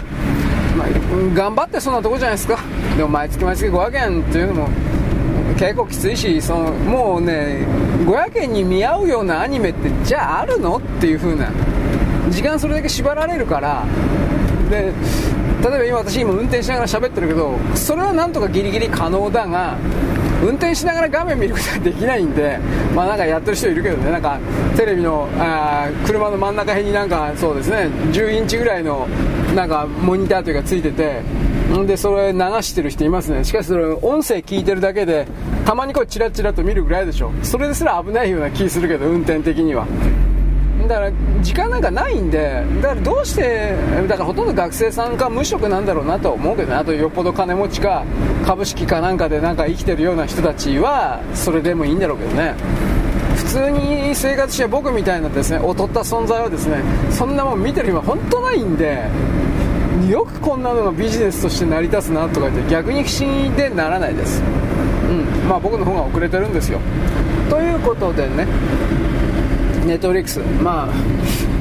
まあ、頑張ってそんなとこじゃないですか。でも毎月毎月500円っていうのも結構きついしそのもうね500円に見合うようなアニメってじゃああるの？っていう風な時間それだけ縛られるから。で例えば今私今運転しながら喋ってるけどそれはなんとかギリギリ可能だが運転しながら画面見ることはできないんでまあなんかやってる人いるけどね。なんかテレビのあ車の真ん中辺になんかそうですね。10インチぐらいのなんかモニターというかついててでそれ流してる人いますね。しかしそれ音声聞いてるだけでたまにこうチラチラと見るぐらいでしょ。それですら危ないような気するけど運転的には。だから時間なんかないんでだからどうしてだからほとんど学生さんか無職なんだろうなと思うけどね。あとよっぽど金持ちか株式かなんかでなんか生きてるような人たちはそれでもいいんだろうけどね。普通に生活して僕みたいなですね劣った存在はですねそんなもん見てる暇本当ないんでよくこんなのがビジネスとして成り立つなとか言って逆に不思議でならないです、うん。まあ、僕の方が遅れてるんですよ。ということでね。ネットフリックス。まあ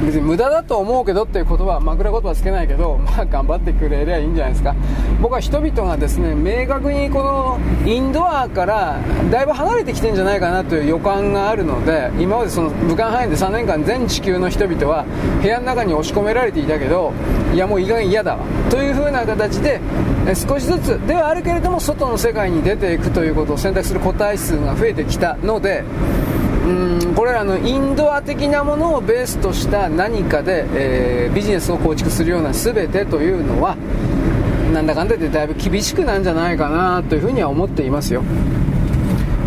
別に無駄だと思うけどっていう言葉は枕言葉つけないけど まあ頑張ってくれりゃいいんじゃないですか。僕は人々がですね明確にこのインドアからだいぶ離れてきてんじゃないかなという予感があるので今までその武漢範囲で3年間全地球の人々は部屋の中に押し込められていたけどいやもう意外に嫌だわという風な形で少しずつではあるけれども外の世界に出ていくということを選択する個体数が増えてきたのでうんこれらのインドア的なものをベースとした何かで、えー、ビジネスを構築するような全てというのはなんだかんだでだいぶ厳しくなんじゃないかなというふうには思っていますよ。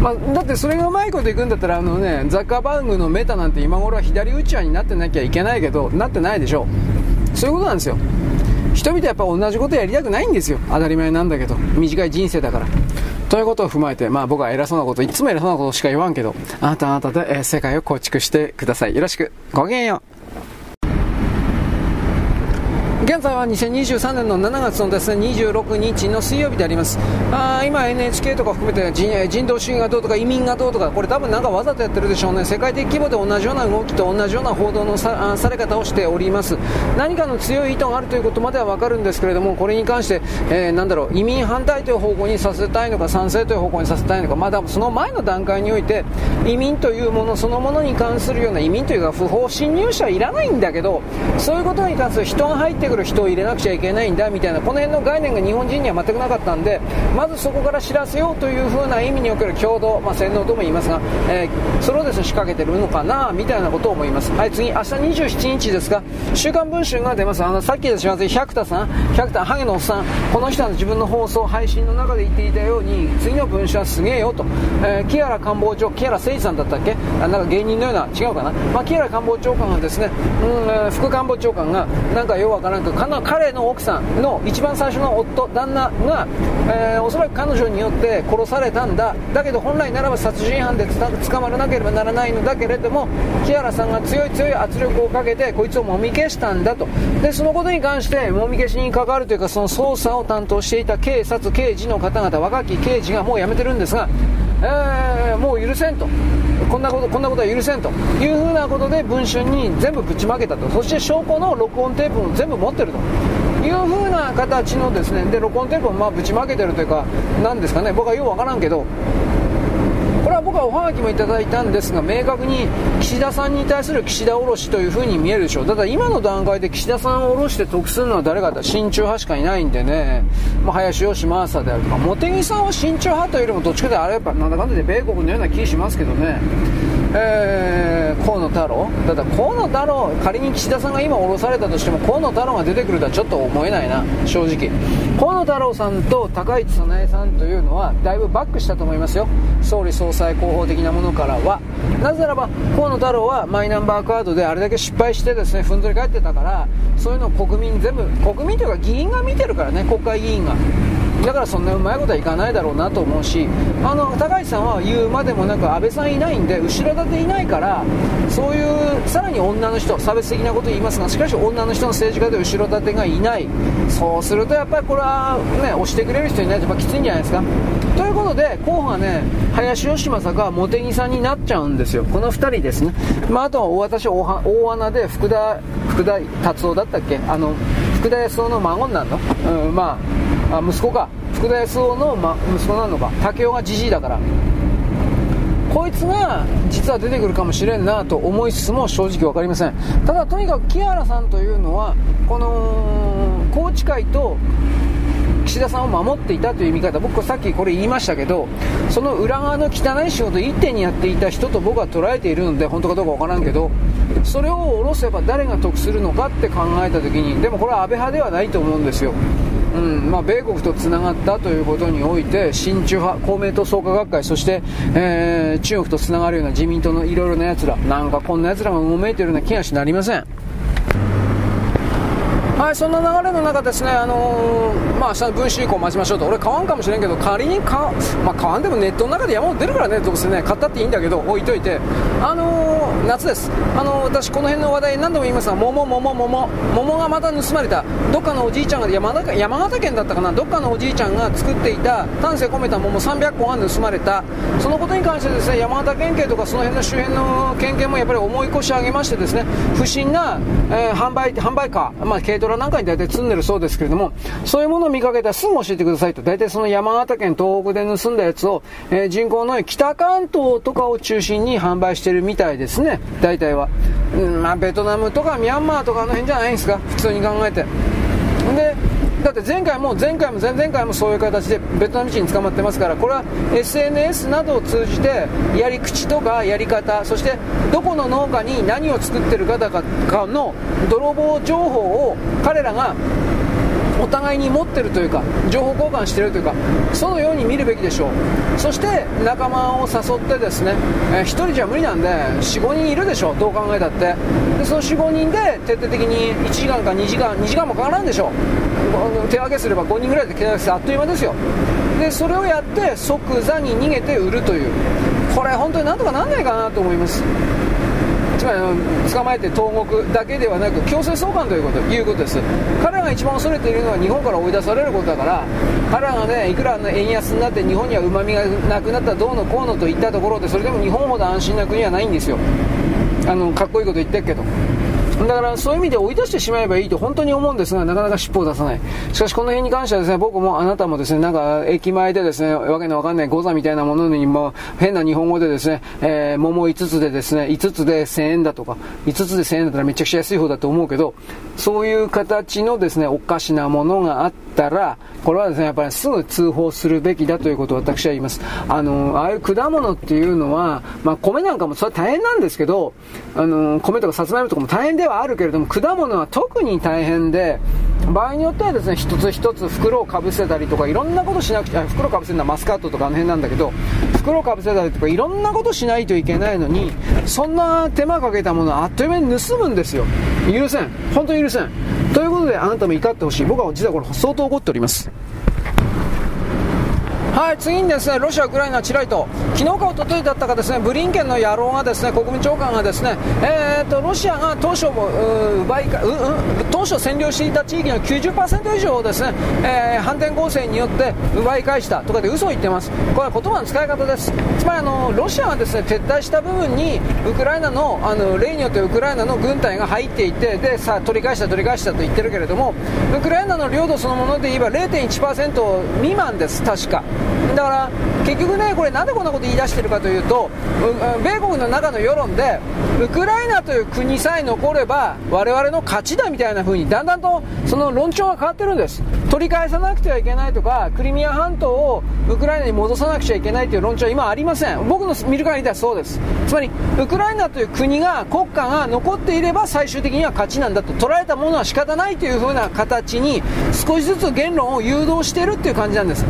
まあ、だってそれがうまいこといくんだったらあの、ね、ザッカーバーグのメタなんて今頃は左打ち輪になってなきゃいけないけどなってないでしょそういうことなんですよ。人々はやっぱ同じことやりたくないんですよ。当たり前なんだけど。短い人生だから。ということを踏まえて、まあ僕は偉そうなこと、いつも偉そうなことしか言わんけど、あなたあなたで、え、世界を構築してください。よろしく。ごきげんよう。現在は2023年の7月のですね26日の水曜日であります。あ今 NHK とか含めて人人道主義がどうとか移民がどうとかこれ多分なんかわざとやってるでしょうね。世界的規模で同じような動きと同じような報道のさされ方をしております。何かの強い意図があるということまでは分かるんですけれどもこれに関して、えー、なんだろう移民反対という方向にさせたいのか賛成という方向にさせたいのかまだその前の段階において移民というものそのものに関するような移民というか不法侵入者はいらないんだけどそういうことに関する人が入ってくるくる人を入れなくちゃいけないんだみたいなこの辺の概念が日本人には全くなかったんでまずそこから知らせようという風な意味における共同、まあ、洗脳とも言いますが、えー、それをですね仕掛けてるのかなみたいなことを思いますはい次明日27日ですか週刊文春が出ますあのさっきでしませ百田さん百田ハゲのおっさんこの人は自分の放送配信の中で言っていたように次の文春はすげえよと、えー、木原官房長木原誠二さんだったっけあなんか芸人のような違うかな、まあ、木原官房長官がですね、うん、副官房長官がなんかようわからん彼の奥さんの一番最初の夫旦那が、えー、おそらく彼女によって殺されたんだ。だけど本来ならば殺人犯で捕まらなければならないのだけれども木原さんが強い強い圧力をかけてこいつをもみ消したんだと。でそのことに関してもみ消しに関わるというかその捜査を担当していた警察刑事の方々若き刑事がもう辞めてるんですがえー、もう許せんと。こんなことこんなことは許せんというふうなことで文春に全部ぶちまけたと。そして証拠の録音テープも全部持ってると。いうふうな形のですねで録音テープもまあぶちまけてるというかなんですかね。僕はようわからんけどはおはがきもいただいたんですが明確に岸田さんに対する岸田おろしというふうに見えるでしょう。ただ今の段階で岸田さんをおろして得するのは誰かだ。親中派しかいないんでね、まあ、林芳正であるとか茂木さんは親中派というよりもどっちかであればなんだかんだで米国のような気しますけどね。えー、河野太郎？だ河野太郎仮に岸田さんが今降ろされたとしても河野太郎が出てくるとはちょっと思えないな正直。河野太郎さんと高市早苗さんというのはだいぶバックしたと思いますよ。総理総裁候補的なものからは。なぜならば河野太郎はマイナンバーカードであれだけ失敗してですねふんぞり返ってたからそういうのを国民全部国民というか議員が見てるからね国会議員が。だからそんなうまいことはいかないだろうなと思うしあの高市さんは言うまでもなく安倍さんいないんで後ろ盾いないからそういうさらに女の人差別的なこと言いますがしかし女の人の政治家で後ろ盾がいない。そうするとやっぱりこれはね押してくれる人いないとやっぱきついんじゃないですか。ということで候補がね林芳正か茂木さんになっちゃうんですよ。この2人ですね、まあ、あとは私大大穴で福田福田達夫だったっけ？あの福田康夫の孫になるの、うん、まああ息子か。福田康夫の、ま、息子なのか。武雄がじじいだから。こいつが実は出てくるかもしれんなと思いつつも正直分かりません。ただとにかく木原さんというのはこの宏池会と岸田さんを守っていたという見方。僕さっきこれ言いましたけどその裏側の汚い仕事一点にやっていた人と僕は捉えているので本当かどうか分からんけどそれを下ろせば誰が得するのかって考えた時にでもこれは安倍派ではないと思うんですよ。うんまあ、米国とつながったということにおいて親中派公明党創価学会そして、えー、中国とつながるような自民党のいろいろなやつらなんかこんなやつらがうごめいているような気がしなりません。はい、そんな流れの中ですね、あのー、まあ、明日分子以降待ちましょうと、俺買わんかもしれんけど、仮に買,、まあ、買わんでもネットの中で山本出るからね、どうせね、買ったっていいんだけど、置いといて、あのー、夏です、あの、私、この辺の話題、何度も言いますが、桃、桃、桃、桃がまた盗まれた、どっかのおじいちゃんが山形、山形県だったかな、どっかのおじいちゃんが作っていた、丹精込めた桃300個が盗まれた、そのことに関してですね、山形県警とかその辺の周辺の県警もやっぱり思い越し上げましてですね、不審な、えー、販売、販売カー、まあ、軽トラなんかに大体積んでるそうですけれども、そういうものを見かけたらすぐ教えてくださいと。大体その山形県東北で盗んだやつを、えー、人口の北関東とかを中心に販売してるみたいですね。大体は。うん、まあ、ベトナムとかミャンマーとかあの辺じゃないんですか？普通に考えて。で、だって前回も前回も前々回もそういう形でベトナム人に捕まってますからこれは SNS などを通じてやり口とかやり方そしてどこの農家に何を作ってる方かの泥棒情報を彼らがお互いに持ってるというか情報交換してるというかそのように見るべきでしょう。そして仲間を誘ってですね、えー、1人じゃ無理なんで45人いるでしょうどう考えたって。でその45人で徹底的に1時間か2時間2時間もかからんでしょう。手分けすれば5人ぐらいで手分けしてあっという間ですよ。でそれをやって即座に逃げて売るという。これ本当になんとかなんないかなと思います。つまり捕まえて投獄だけではなく強制送還というこということです。彼らが一番恐れているのは日本から追い出されることだから彼らがねいくら円安になって日本にはうまみがなくなったどうのこうのといったところでそれでも日本ほど安心な国はないんですよ。あのかっこいいこと言ってるけどだからそういう意味で追い出してしまえばいいと本当に思うんですが、なかなか尻尾を出さない。しかしこの辺に関してはですね、僕もあなたもですね、なんか駅前でですね、わけのわかんないゴザみたいなものにも変な日本語でですね、えー、桃5つでですね、5つで1000円だとか、5つで1000円だったらめちゃくちゃ安い方だと思うけど、そういう形のですね、おかしなものがあってたら、これはですね、やっぱりすぐ通報するべきだということを私は言います。あの、ああいう果物っていうのは、まあ米なんかもそれは大変なんですけど、あの、米とかさつまいもとかも大変ではあるけれども、果物は特に大変で、場合によってはですね、一つ一つ袋をかぶせたりとか、いろんなことしなくちゃ、袋かぶせるのはマスカットとかあの辺なんだけど、袋をかぶせたりとか、いろんなことしないといけないのに、そんな手間かけたものをあっという間に盗むんですよ。許せん。本当に許せん。ということで、あなたも怒ってほしい。僕は実はこれ相当怒っております。はい、次にですね、ロシア、ウクライナ、チラリと、昨日か一昨日だったかですね、ブリンケンの野郎がですね、国務長官がですね、えーと、ロシアが当初も奪いか、う、うん、当初占領していた地域の90%以上をですね、えー、反転攻勢によって奪い返したとかで嘘を言ってます。これは言葉の使い方です。つまりあの、ロシアがですね、撤退した部分に、ウクライナの、あの、例によってウクライナの軍隊が入っていて、で、さあ、取り返した、取り返したと言ってるけれども、ウクライナの領土そのもので言えば0.1%未満です、確か。だから結局ね、これなんでこんなこと言い出してるかというと、米国の中の世論で、ウクライナという国さえ残れば、我々の勝ちだみたいな風に、だんだんとその論調が変わってるんです。取り返さなくてはいけないとか、クリミア半島をウクライナに戻さなくちゃいけないという論調は今ありません。僕の見る限りではそうです。つまり、ウクライナという国が、国家が残っていれば最終的には勝ちなんだと、取られたものは仕方ないという風な形に、少しずつ言論を誘導しているっていう感じなんです。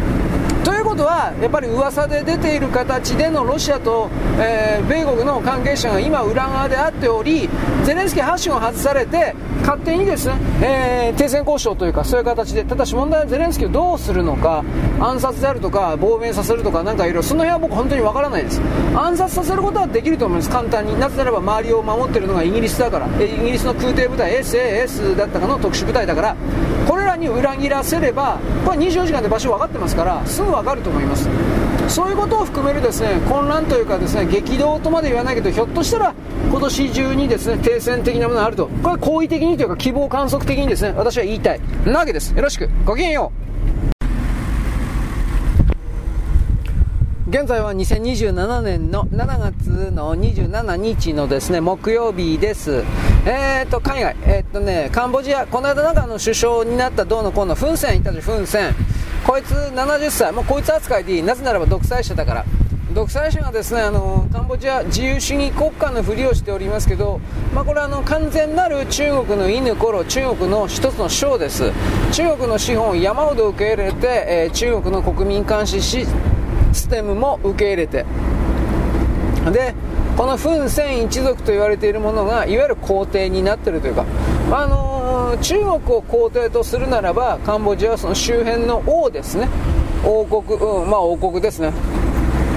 ということは、やっぱり噂で出ている形でのロシアと、えー、米国の関係者が今、裏側であっており、ゼレンスキー発信を外されて、勝手にですね、えー、停戦交渉というか、そういう形で、ただし問題はゼレンスキーをどうするのか、暗殺であるとか、亡命させるとか、なんかいろいろ、その辺は僕、本当にわからないです。暗殺させることはできると思います、簡単に。なぜならば、周りを守っているのがイギリスだから、イギリスの空挺部隊、SAS だったかの特殊部隊だから、これらに裏切らせれば、これ24時間で場所分かってますから、すぐ分かると思います。そういうことを含めるですね混乱というかですね激動とまで言わないけどひょっとしたら今年中にですね停戦的なものがあると。これは好意的にというか希望観測的にですね私は言いたい。なわけです。よろしく。ごきげんよう。現在は2027年の7月の27日のですね木曜日です。えーと、海外、えー、とね、カンボジア、この間なんかの首相になったどうのこうの、フンセンいたでしょ、フンセン。こいつ70歳、もうこいつ扱いでいい。なぜならば独裁者だから。独裁者がですねあのカンボジア自由主義国家のふりをしておりますけど、まあ、これはあの完全なる中国の犬頃中国の一つの章です中国の資本を山ほど受け入れて、えー、中国の国民監視システムも受け入れて。でこのフン・セン一族と言われているものがいわゆる皇帝になっているというか、あのー、中国を皇帝とするならばカンボジアはその周辺の王ですね。王国、うん、まあ王国ですね。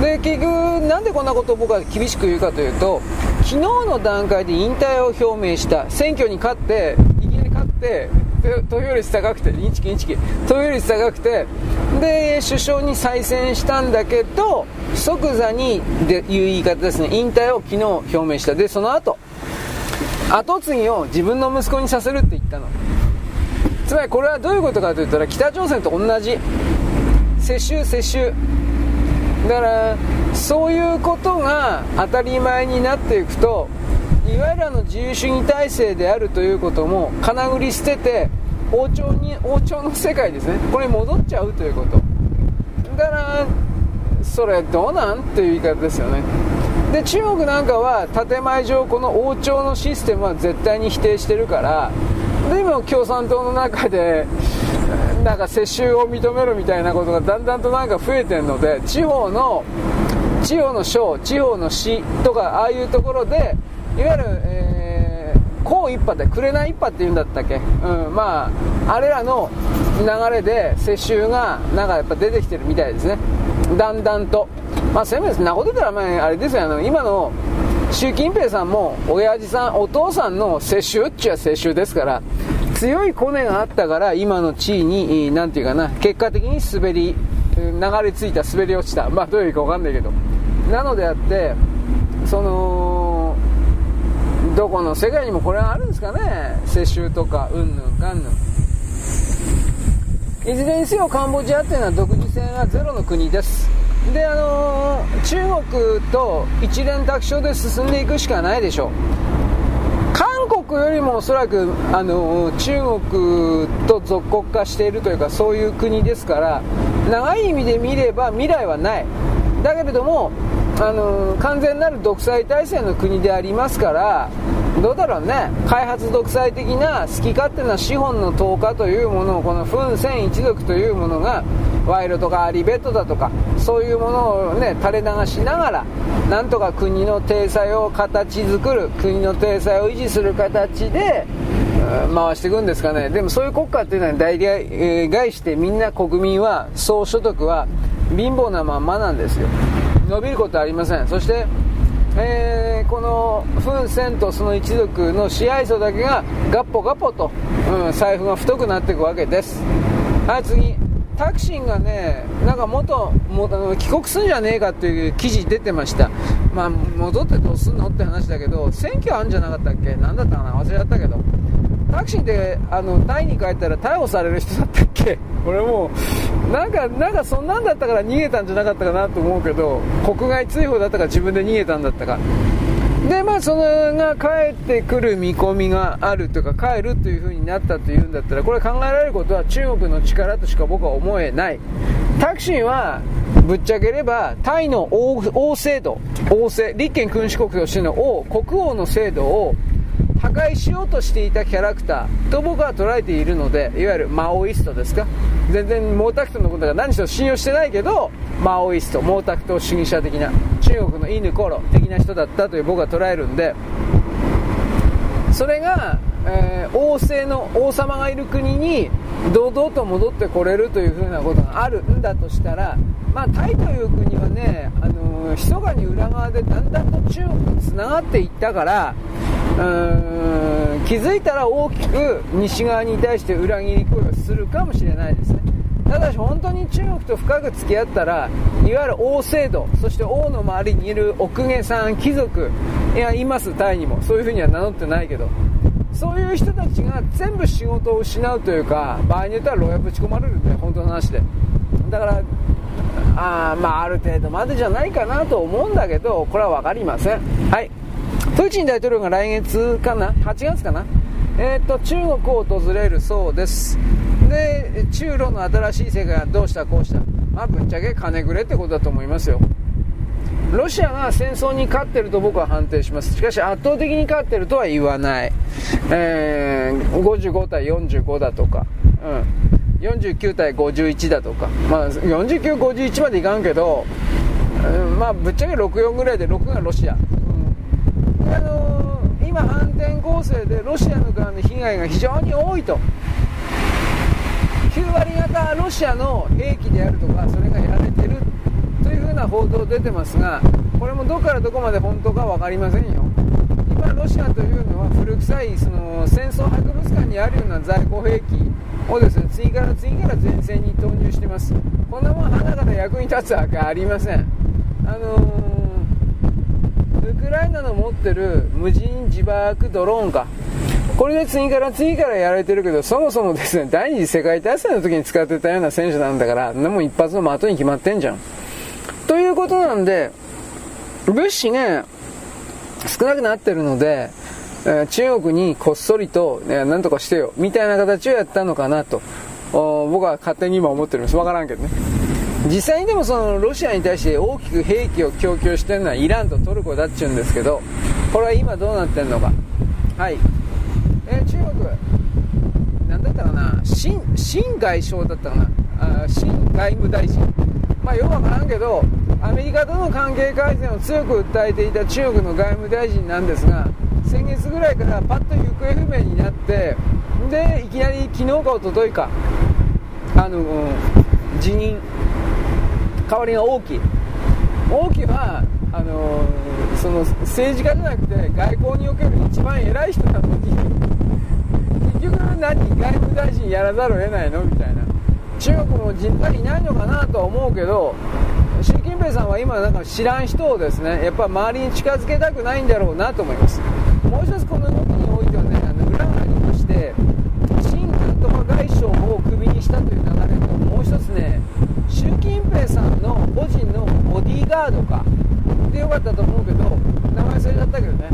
で結局なんでこんなことを僕は厳しく言うかというと昨日の段階で引退を表明した。選挙に勝っていきなり勝って投票率高くて、インチキインチキ、投票率高くて、で、首相に再選したんだけど、即座に、でいう言い方ですね、引退を昨日表明した。で、その後、後継ぎを自分の息子にさせるって言ったの。つまりこれはどういうことかといったら、北朝鮮と同じ。世襲世襲。だから、そういうことが当たり前になっていくと、いわゆるあの自由主義体制であるということもかなぐり捨てて王朝に王朝の世界ですね。これに戻っちゃうということ。だからそれどうなん？っていう言い方ですよね。で中国なんかは建前上この王朝のシステムは絶対に否定してるからで今共産党の中でなんか世襲を認めるみたいなことがだんだんとなんか増えてるので地方の地方の省地方の市とかああいうところでいわゆる、えー、甲一派で紅一派っていうんだったっけ、うん、まああれらの流れで世襲がなんかやっぱ出てきてるみたいですね。だんだんと。まあせめてなこと言ったらまああれですよ。あの今の習近平さんも親父さんお父さんの世襲っちゃ世襲ですから強いコネがあったから今の地位に何て言うかな結果的に滑り流れ着いた滑り落ちた。まあどういうか分かんないけど。なのであってそのどこの世界にもこれはあるんですかね。世襲とかうんぬんかんぬん。いずれにせよカンボジアっていうのは独自性がゼロの国です。であのー、中国と一連卓勝で進んでいくしかないでしょう。韓国よりもおそらく、あのー、中国と属国化しているというかそういう国ですから長い意味で見れば未来はない。だけれどもあの完全なる独裁体制の国でありますからどうだろうね。開発独裁的な好き勝手な資本の投下というものをこのフン・セン一族というものが賄賂とかアリベットだとかそういうものをね垂れ流しながらなんとか国の体裁を形作る国の体裁を維持する形で回していくんですかね。でもそういう国家っていうのは大概してみんな国民は総所得は貧乏なまんまなんですよ。伸びることはありません。そして、えー、このフン・センとその一族の支配層だけがガッポガッポと、うん、財布が太くなっていくわけです。はい次。タクシンがねなんか元もあの帰国するんじゃねえかっていう記事出てました。まあ戻ってどうすんのって話だけど選挙あるんじゃなかったっけ？何だったかな？忘れちゃったけど。タクシーであのタイに帰ったら逮捕される人だったっけ？俺もうなんかなんかそんなんだったから逃げたんじゃなかったかなと思うけど国外追放だったから自分で逃げたんだったか。でまあそれが帰ってくる見込みがあるとか帰るという風になったというんだったらこれ考えられることは中国の力としか僕は思えない。タクシーはぶっちゃければタイの王制度王政立憲君主国としての王国王の制度を破壊しようとしていたキャラクターと僕は捉えているのでいわゆるマオイストですか？全然毛沢東のことが何しろ信用してないけどマオイスト毛沢東主義者的な中国の犬コロ的な人だったという僕は捉えるんでそれが、えー、王政の王様がいる国に堂々と戻ってこれるというふうなことがあるんだとしたら、まあ、タイという国はね、あのー、密かに裏側でだんだんと中国とつながっていったからうーん気づいたら大きく西側に対して裏切り行為をするかもしれないですね。ただし本当に中国と深く付き合ったらいわゆる王制度そして王の周りにいる奥下さん貴族いやいますタイにも。そういうふうには名乗ってないけど。そういう人たちが全部仕事を失うというか場合によっては牢屋ぶち込まれるんで本当の話で。だからあまあある程度までじゃないかなと思うんだけどこれは分かりません。はい。プーチン大統領が来月かな？8月かな？えーと、中国を訪れるそうです。で中ロの新しい世界はどうした？こうした？まあぶっちゃけ金くれってことだと思いますよ。ロシアが戦争に勝ってると僕は判定します。しかし圧倒的に勝ってるとは言わない、えー、55対45だとか、うん、49対51だとか、まあ、49、51までいかんけど、うんまあ、ぶっちゃけ64ぐらいで6がロシア、うん、あのー、今、反転攻勢でロシアの側の被害が非常に多いと。9割方ロシアの兵器であるとかそれがやられてる。というふうな報道出てますがこれもどこからどこまで本当か分かりませんよ。今ロシアというのは古臭いその戦争博物館にあるような在庫兵器をですね次から次から前線に投入してます。こんなもん花から役に立つわけありません。あのー、ウクライナの持ってる無人自爆ドローンか。これで次から次からやられてるけど、そもそもですね、第二次世界大戦の時に使ってたような戦車なんだから、でも一発の的に決まってんじゃん。ということなんで、物資が少なくなってるので、え中国にこっそりと、ね、なんとかしてよ、みたいな形をやったのかなと、僕は勝手に今思ってるんです。わからんけどね。実際にでもそのロシアに対して大きく兵器を供給してるのはイランとトルコだっちゅうんですけど、これは今どうなってんのか。はい。え、中国、なんだったかな、新、新外相だったかな、あ新外務大臣。まあ、よくわからんけど、アメリカとの関係改善を強く訴えていた中国の外務大臣なんですが、先月ぐらいからパッと行方不明になって、で、いきなり昨日か一昨日か、あの、うん、辞任、代わりが大きい。大きいは、あのその政治家じゃなくて外交における一番偉い人なのに結局何外務大臣やらざるを得ないの？みたいな。中国も人材いないのかなとは思うけど習近平さんは今なんか知らん人をですねやっぱ周りに近づけたくないんだろうなと思います。もう一つこの動きにおいてはねあの裏がありまして新なんとか外相をクビにしたという流れともう一つね習近平さんの個人のボディーガードかでよかったと思うけど名前忘れちゃったけどね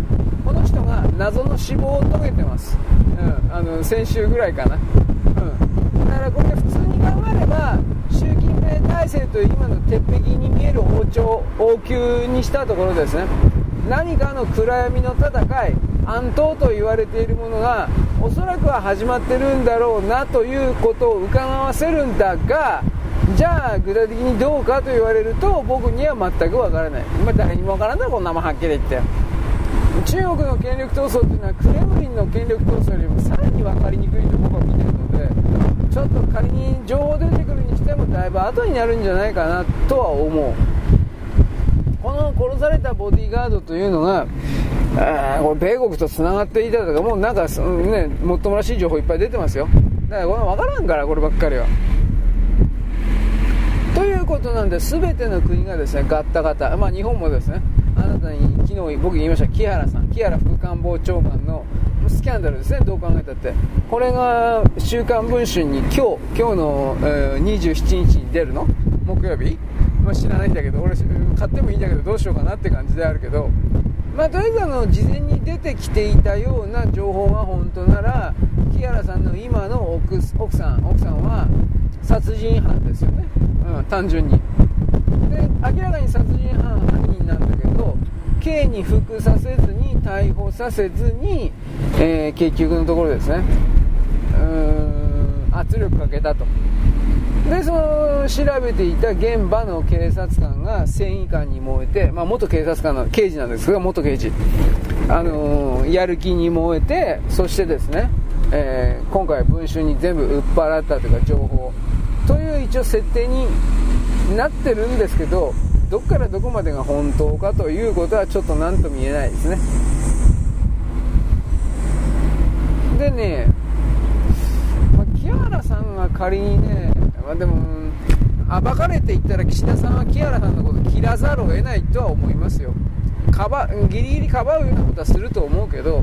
この人が謎の死亡を遂げてます、うん、あの先週ぐらいかな、うん、だからこれ普通に考えれば習近平体制という今の鉄壁に見える王朝王宮にしたところですね。何かの暗闇の戦い暗闘と言われているものがおそらくは始まってるんだろうなということを伺わせるんだがじゃあ具体的にどうかと言われると僕には全くわからない、まあ、誰にもわからんだろこんなもんはっきり言って。中国の権力闘争っていうのはクレムリンの権力闘争よりもさらに分かりにくいと僕は見てるのでちょっと仮に情報出てくるにしてもだいぶ後になるんじゃないかなとは思う。この殺されたボディーガードというのがあこれ米国とつながっていたとかもうなんか、ね、もっともらしい情報いっぱい出てますよ。だからこれ分からんからこればっかりは。ということなんで全ての国がですねガッタガタ、まあ、日本もですねあなたに昨日僕言いました木原さん木原副官房長官のスキャンダルですね。どう考えたって。これが「週刊文春」に今日今日の、えー、27日に出るの？木曜日、まあ、知らないんだけど俺買ってもいいんだけどどうしようかなって感じであるけど。まあ、とりあえずあの事前に出てきていたような情報が本当なら木原さんの今の奥奥さん奥さんは殺人犯ですよね、うん、単純に。で明らかに殺人犯犯人なんだけど刑に服させずに逮捕させずに、えー、結局のところですね。うーん圧力かけたと。でその調べていた現場の警察官が繊維官に燃えて、まあ、元警察官の刑事なんですけど元刑事、あのー、やる気に燃えてそしてですね、えー、今回文春に全部売っ払ったというか情報。という一応設定になってるんですけどどこからどこまでが本当かということはちょっと何とも言えないですね。でね、まあ、木原さんが仮にねまあ、でも暴かれていったら岸田さんは木原さんのこと切らざるを得ないとは思いますよ。かばギリギリかばうようなことはすると思うけど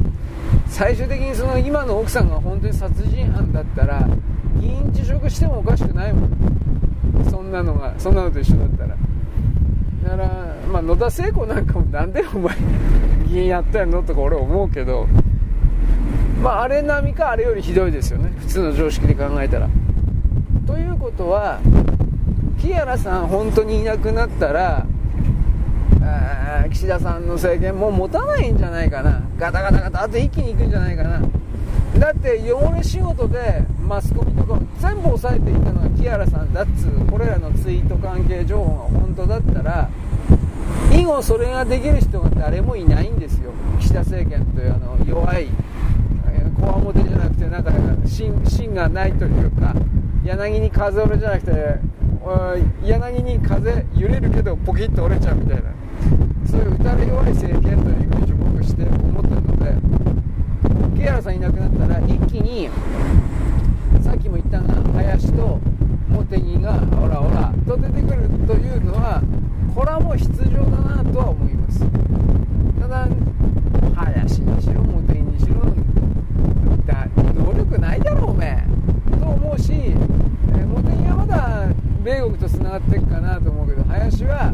最終的にその今の奥さんが本当に殺人犯だったら議員辞職してもおかしくないもん。そんなのがそんなのと一緒だったら。だから、まあ、野田聖子なんかもなんでお前議員やったんのとか俺思うけどまああれ並みかあれよりひどいですよね普通の常識で考えたら。ということは木原さん本当にいなくなったら岸田さんの政権もう持たないんじゃないかな。ガタガタガタって一気にいくんじゃないかな。だって汚れ仕事でマスコミとか全部抑えていたのは木原さんだっつうこれらのツイート関係情報が本当だったら以後それができる人が誰もいないんですよ。岸田政権というあの弱いこわもてじゃなくてなんか芯がないというか柳に風折れじゃなくて柳に風揺れるけどポキッと折れちゃうみたいなそういう打たれ弱い政権というイメージを僕して思ってるので木原さんいなくなったら一気にさっきも言ったが林と茂木がオラオラと出てくるというのはこれはもう必要だなとは思います。ただ林にしろ茂木にしろだ能力ないだろおめえ。と思うし、えー、茂木はまだ米国とつながっていくかなと思うけど林は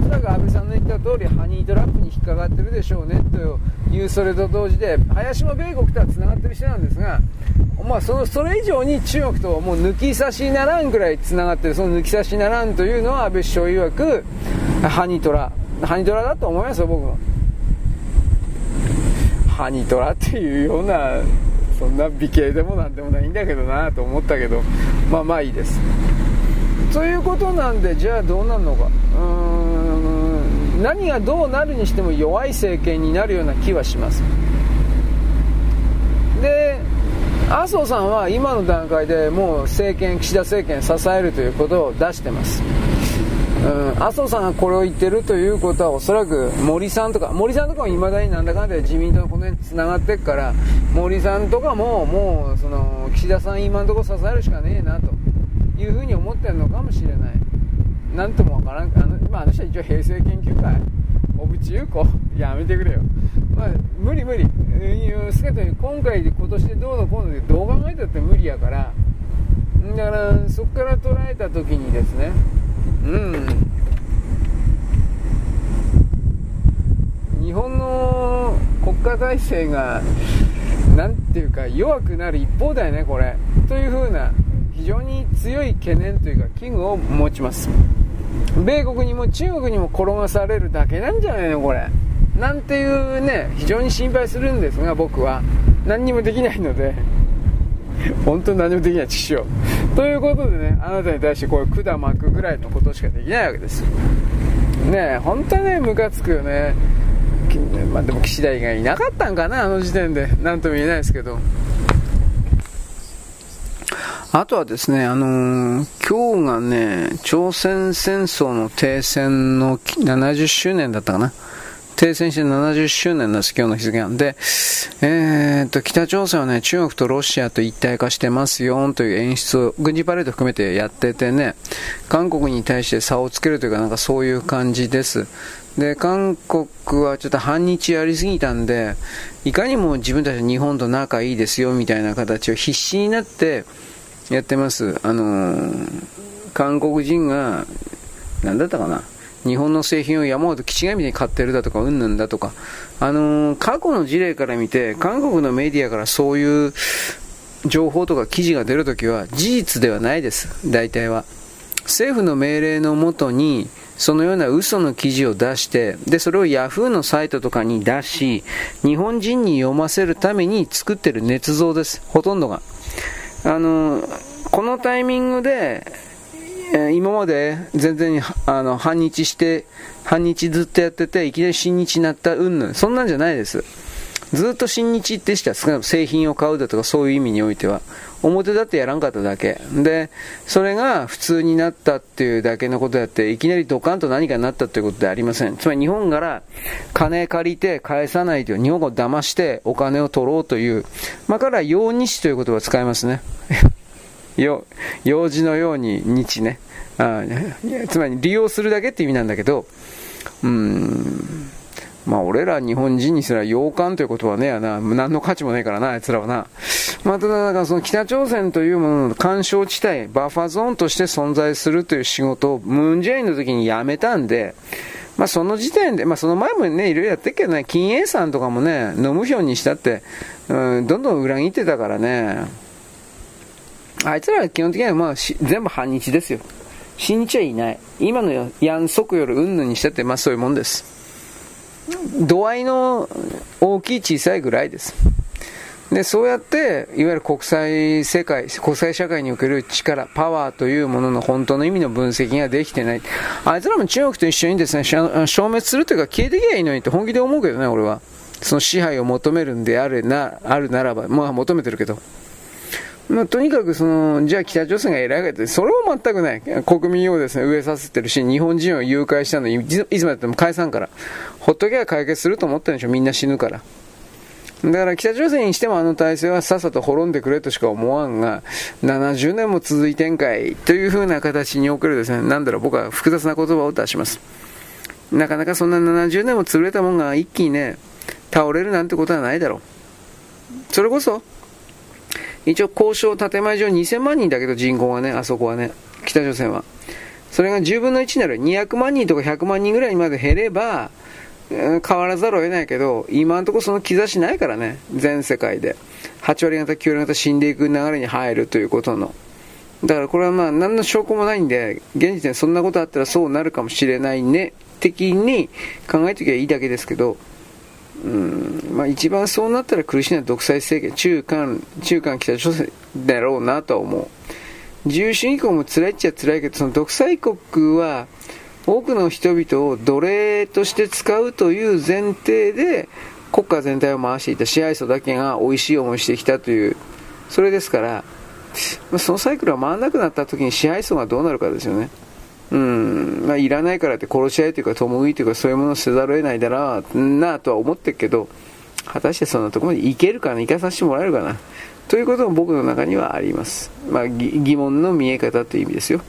おそらく安倍さんの言った通りハニートラップに引っかかってるでしょうねというそれと同時で林も米国とはつながってる人なんですがまあ、そのそれ以上に中国ともう抜き差しならんぐらいつながってるその抜き差しならんというのは安倍首相曰くハニトラハニトラだと思いますよ僕もハニトラっていうようなそんな美形でもなんでもないんだけどなと思ったけどまあまあいいです。ということなんでじゃあどうなるのか。うん。何がどうなるにしても弱い政権になるような気はします。で麻生さんは今の段階でもう政権岸田政権支えるということを出してます。うん、麻生さんがこれを言ってるということはおそらく森さんとか森さんとかもいまだになんだかんだ自民党のこの辺につながっていくから森さんとかももうその岸田さん今のところ支えるしかねえなというふうに思ってるのかもしれない。なんともわからん。あの,、まあ、あの人は一応平成研究会。小渕優子。やめてくれよ、まあ、無理無理。少なくとも今回で今年でどうのこうのでどう考えたって無理やから。だからそこから捉えた時にですね。うん。日本の国家体制が何ていうか弱くなる一方だよねこれ。というふうな非常に強い懸念というか危惧を持ちます。米国にも中国にも転がされるだけなんじゃないのこれ。なんていうね非常に心配するんですが僕は。何にもできないので。本当に何もできない知識をということでねあなたに対してこういう管巻くぐらいのことしかできないわけですねえ本当にねムカつくよね。まあでも岸田以外いなかったんかなあの時点で。何とも言えないですけど。あとはですね、あのー、今日がね、朝鮮戦争の停戦の70周年だったかな。停戦して70周年です、今日の日付なんで、えー、と、北朝鮮はね、中国とロシアと一体化してますよという演出を軍事パレード含めてやっててね、韓国に対して差をつけるというか、なんかそういう感じです。で、韓国はちょっと反日やりすぎたんで、いかにも自分たち日本と仲いいですよみたいな形を必死になってやってます。あのー、韓国人が、何だったかな。日本の製品を山ほど気違いみたいに買ってるだとか、うんぬんだとか、あのー、過去の事例から見て、韓国のメディアからそういう情報とか記事が出るときは事実ではないです、大体は。政府の命令のもとに、そのような嘘の記事を出して、で、それを Yahoo のサイトとかに出し、日本人に読ませるために作ってる捏造です、ほとんどが。あの、このタイミングで、え今まで全然あの反日して、反日ずっとやってて、いきなり新日になったうんぬん、そんなんじゃないです。ずっと新日でした少なくとも製品を買うだとかそういう意味においては、表だってやらんかっただけ。で、それが普通になったっていうだけのことやって、いきなりドカンと何かになったということではありません。つまり日本から金借りて返さないという、日本を騙してお金を取ろうという、まあ、から用日という言葉を使いますね。用事のように日ねあつまり利用するだけって意味なんだけどうんまあ俺ら日本人にすら洋館ということはねやな何の価値もないからなあいつらはなまあ、ただ、だからその北朝鮮というものの干渉地帯、バッファゾーンとして存在するという仕事をムンジェインの時に辞めたんで、まあ、その時点で、まあ、その前もね、いろいろやってるけどね、金英さんとかもね、ノムヒョンにしたって、うん、どんどん裏切ってたからね、あいつらは基本的にはまあ全部反日ですよ。新日はいない。今のヤン・ソクヨル云々にしたって、まあそういうもんです。度合いの大きい小さいぐらいです。で、そうやって、いわゆる国際世界、国際社会における力、パワーというものの本当の意味の分析ができてない。あいつらも中国と一緒にですね、消滅するというか消えてきゃいいのにって本気で思うけどね、俺は。その支配を求めるんであるな、あるならば、まあ求めてるけど。まあ、とにかくその、じゃあ北朝鮮が偉いかって、それも全くない。国民をですね、植えさせてるし、日本人を誘拐したのに、いつまでても返さんから。ほっとけば解決すると思ってるんでしょ、みんな死ぬから。だから北朝鮮にしてもあの体制はさっさと滅んでくれとしか思わんが、70年も続いてんかいというふうな形におけるですね、なんだろう、僕は複雑な言葉を出します。なかなかそんな70年も潰れたもんが一気にね、倒れるなんてことはないだろう。それこそ、一応交渉建前上2000万人だけど人口はね、あそこはね、北朝鮮は。それが10分の1になる。200万人とか100万人ぐらいまで減れば、変わらざるを得ないけど、今のところその兆しないからね、全世界で。8割方、9割方死んでいく流れに入るということの。だからこれはまあ何の証拠もないんで、現時点そんなことあったらそうなるかもしれないね、的に考えておけばいいだけですけど、うんまあ、一番そうなったら苦しいのは独裁政権、中間、中間北朝鮮だろうなとは思う。自由主義国も辛いっちゃ辛いけど、その独裁国は多くの人々を奴隷として使うという前提で国家全体を回していた支配層だけが美味しい思いしてきたという、それですから、そのサイクルが回らなくなった時に支配層がどうなるかですよね。うん、まあ、いらないからって殺し合いというか、共食いというか、そういうものをせざるを得ないだろうなとは思ってるけど、果たしてそんなところまでいけるかな、行かさせてもらえるかな、ということも僕の中にはあります。まあ、疑問の見え方という意味ですよ。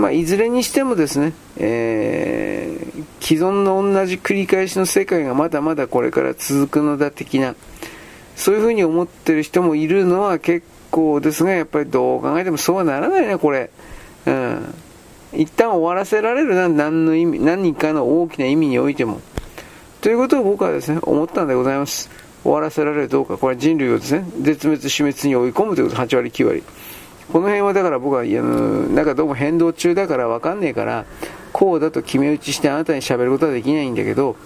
まあ、いずれにしてもですね、えー、既存の同じ繰り返しの世界がまだまだこれから続くのだ的な、そういうふうに思ってる人もいるのは結構ですが、やっぱりどう考えてもそうはならないね、これ。うん。一旦終わらせられるな、何の意味、何かの大きな意味においても。ということを僕はですね、思ったんでございます。終わらせられるどうか、これは人類をですね、絶滅死滅に追い込むということ、8割、9割。この辺はだから僕は、あのなんかどうも変動中だから分かんねえから、こうだと決め打ちしてあなたに喋ることはできないんだけど、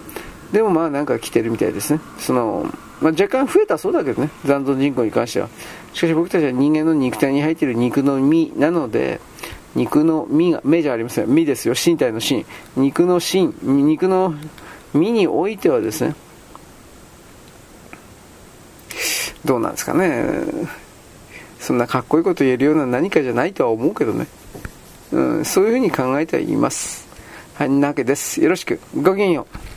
でもまあなんか来てるみたいですね。その、まあ、若干増えたそうだけどね、残存人口に関しては。しかし僕たちは人間の肉体に入っている肉の身なので、肉の身が、目じゃありません。身ですよ。身体の身。肉の身、肉の身においてはですね、どうなんですかね。そんなかっこいいこと言えるような何かじゃないとは思うけどね。うん、そういうふうに考えてはいます。はい、なわけです。よろしく。ごきげんよう。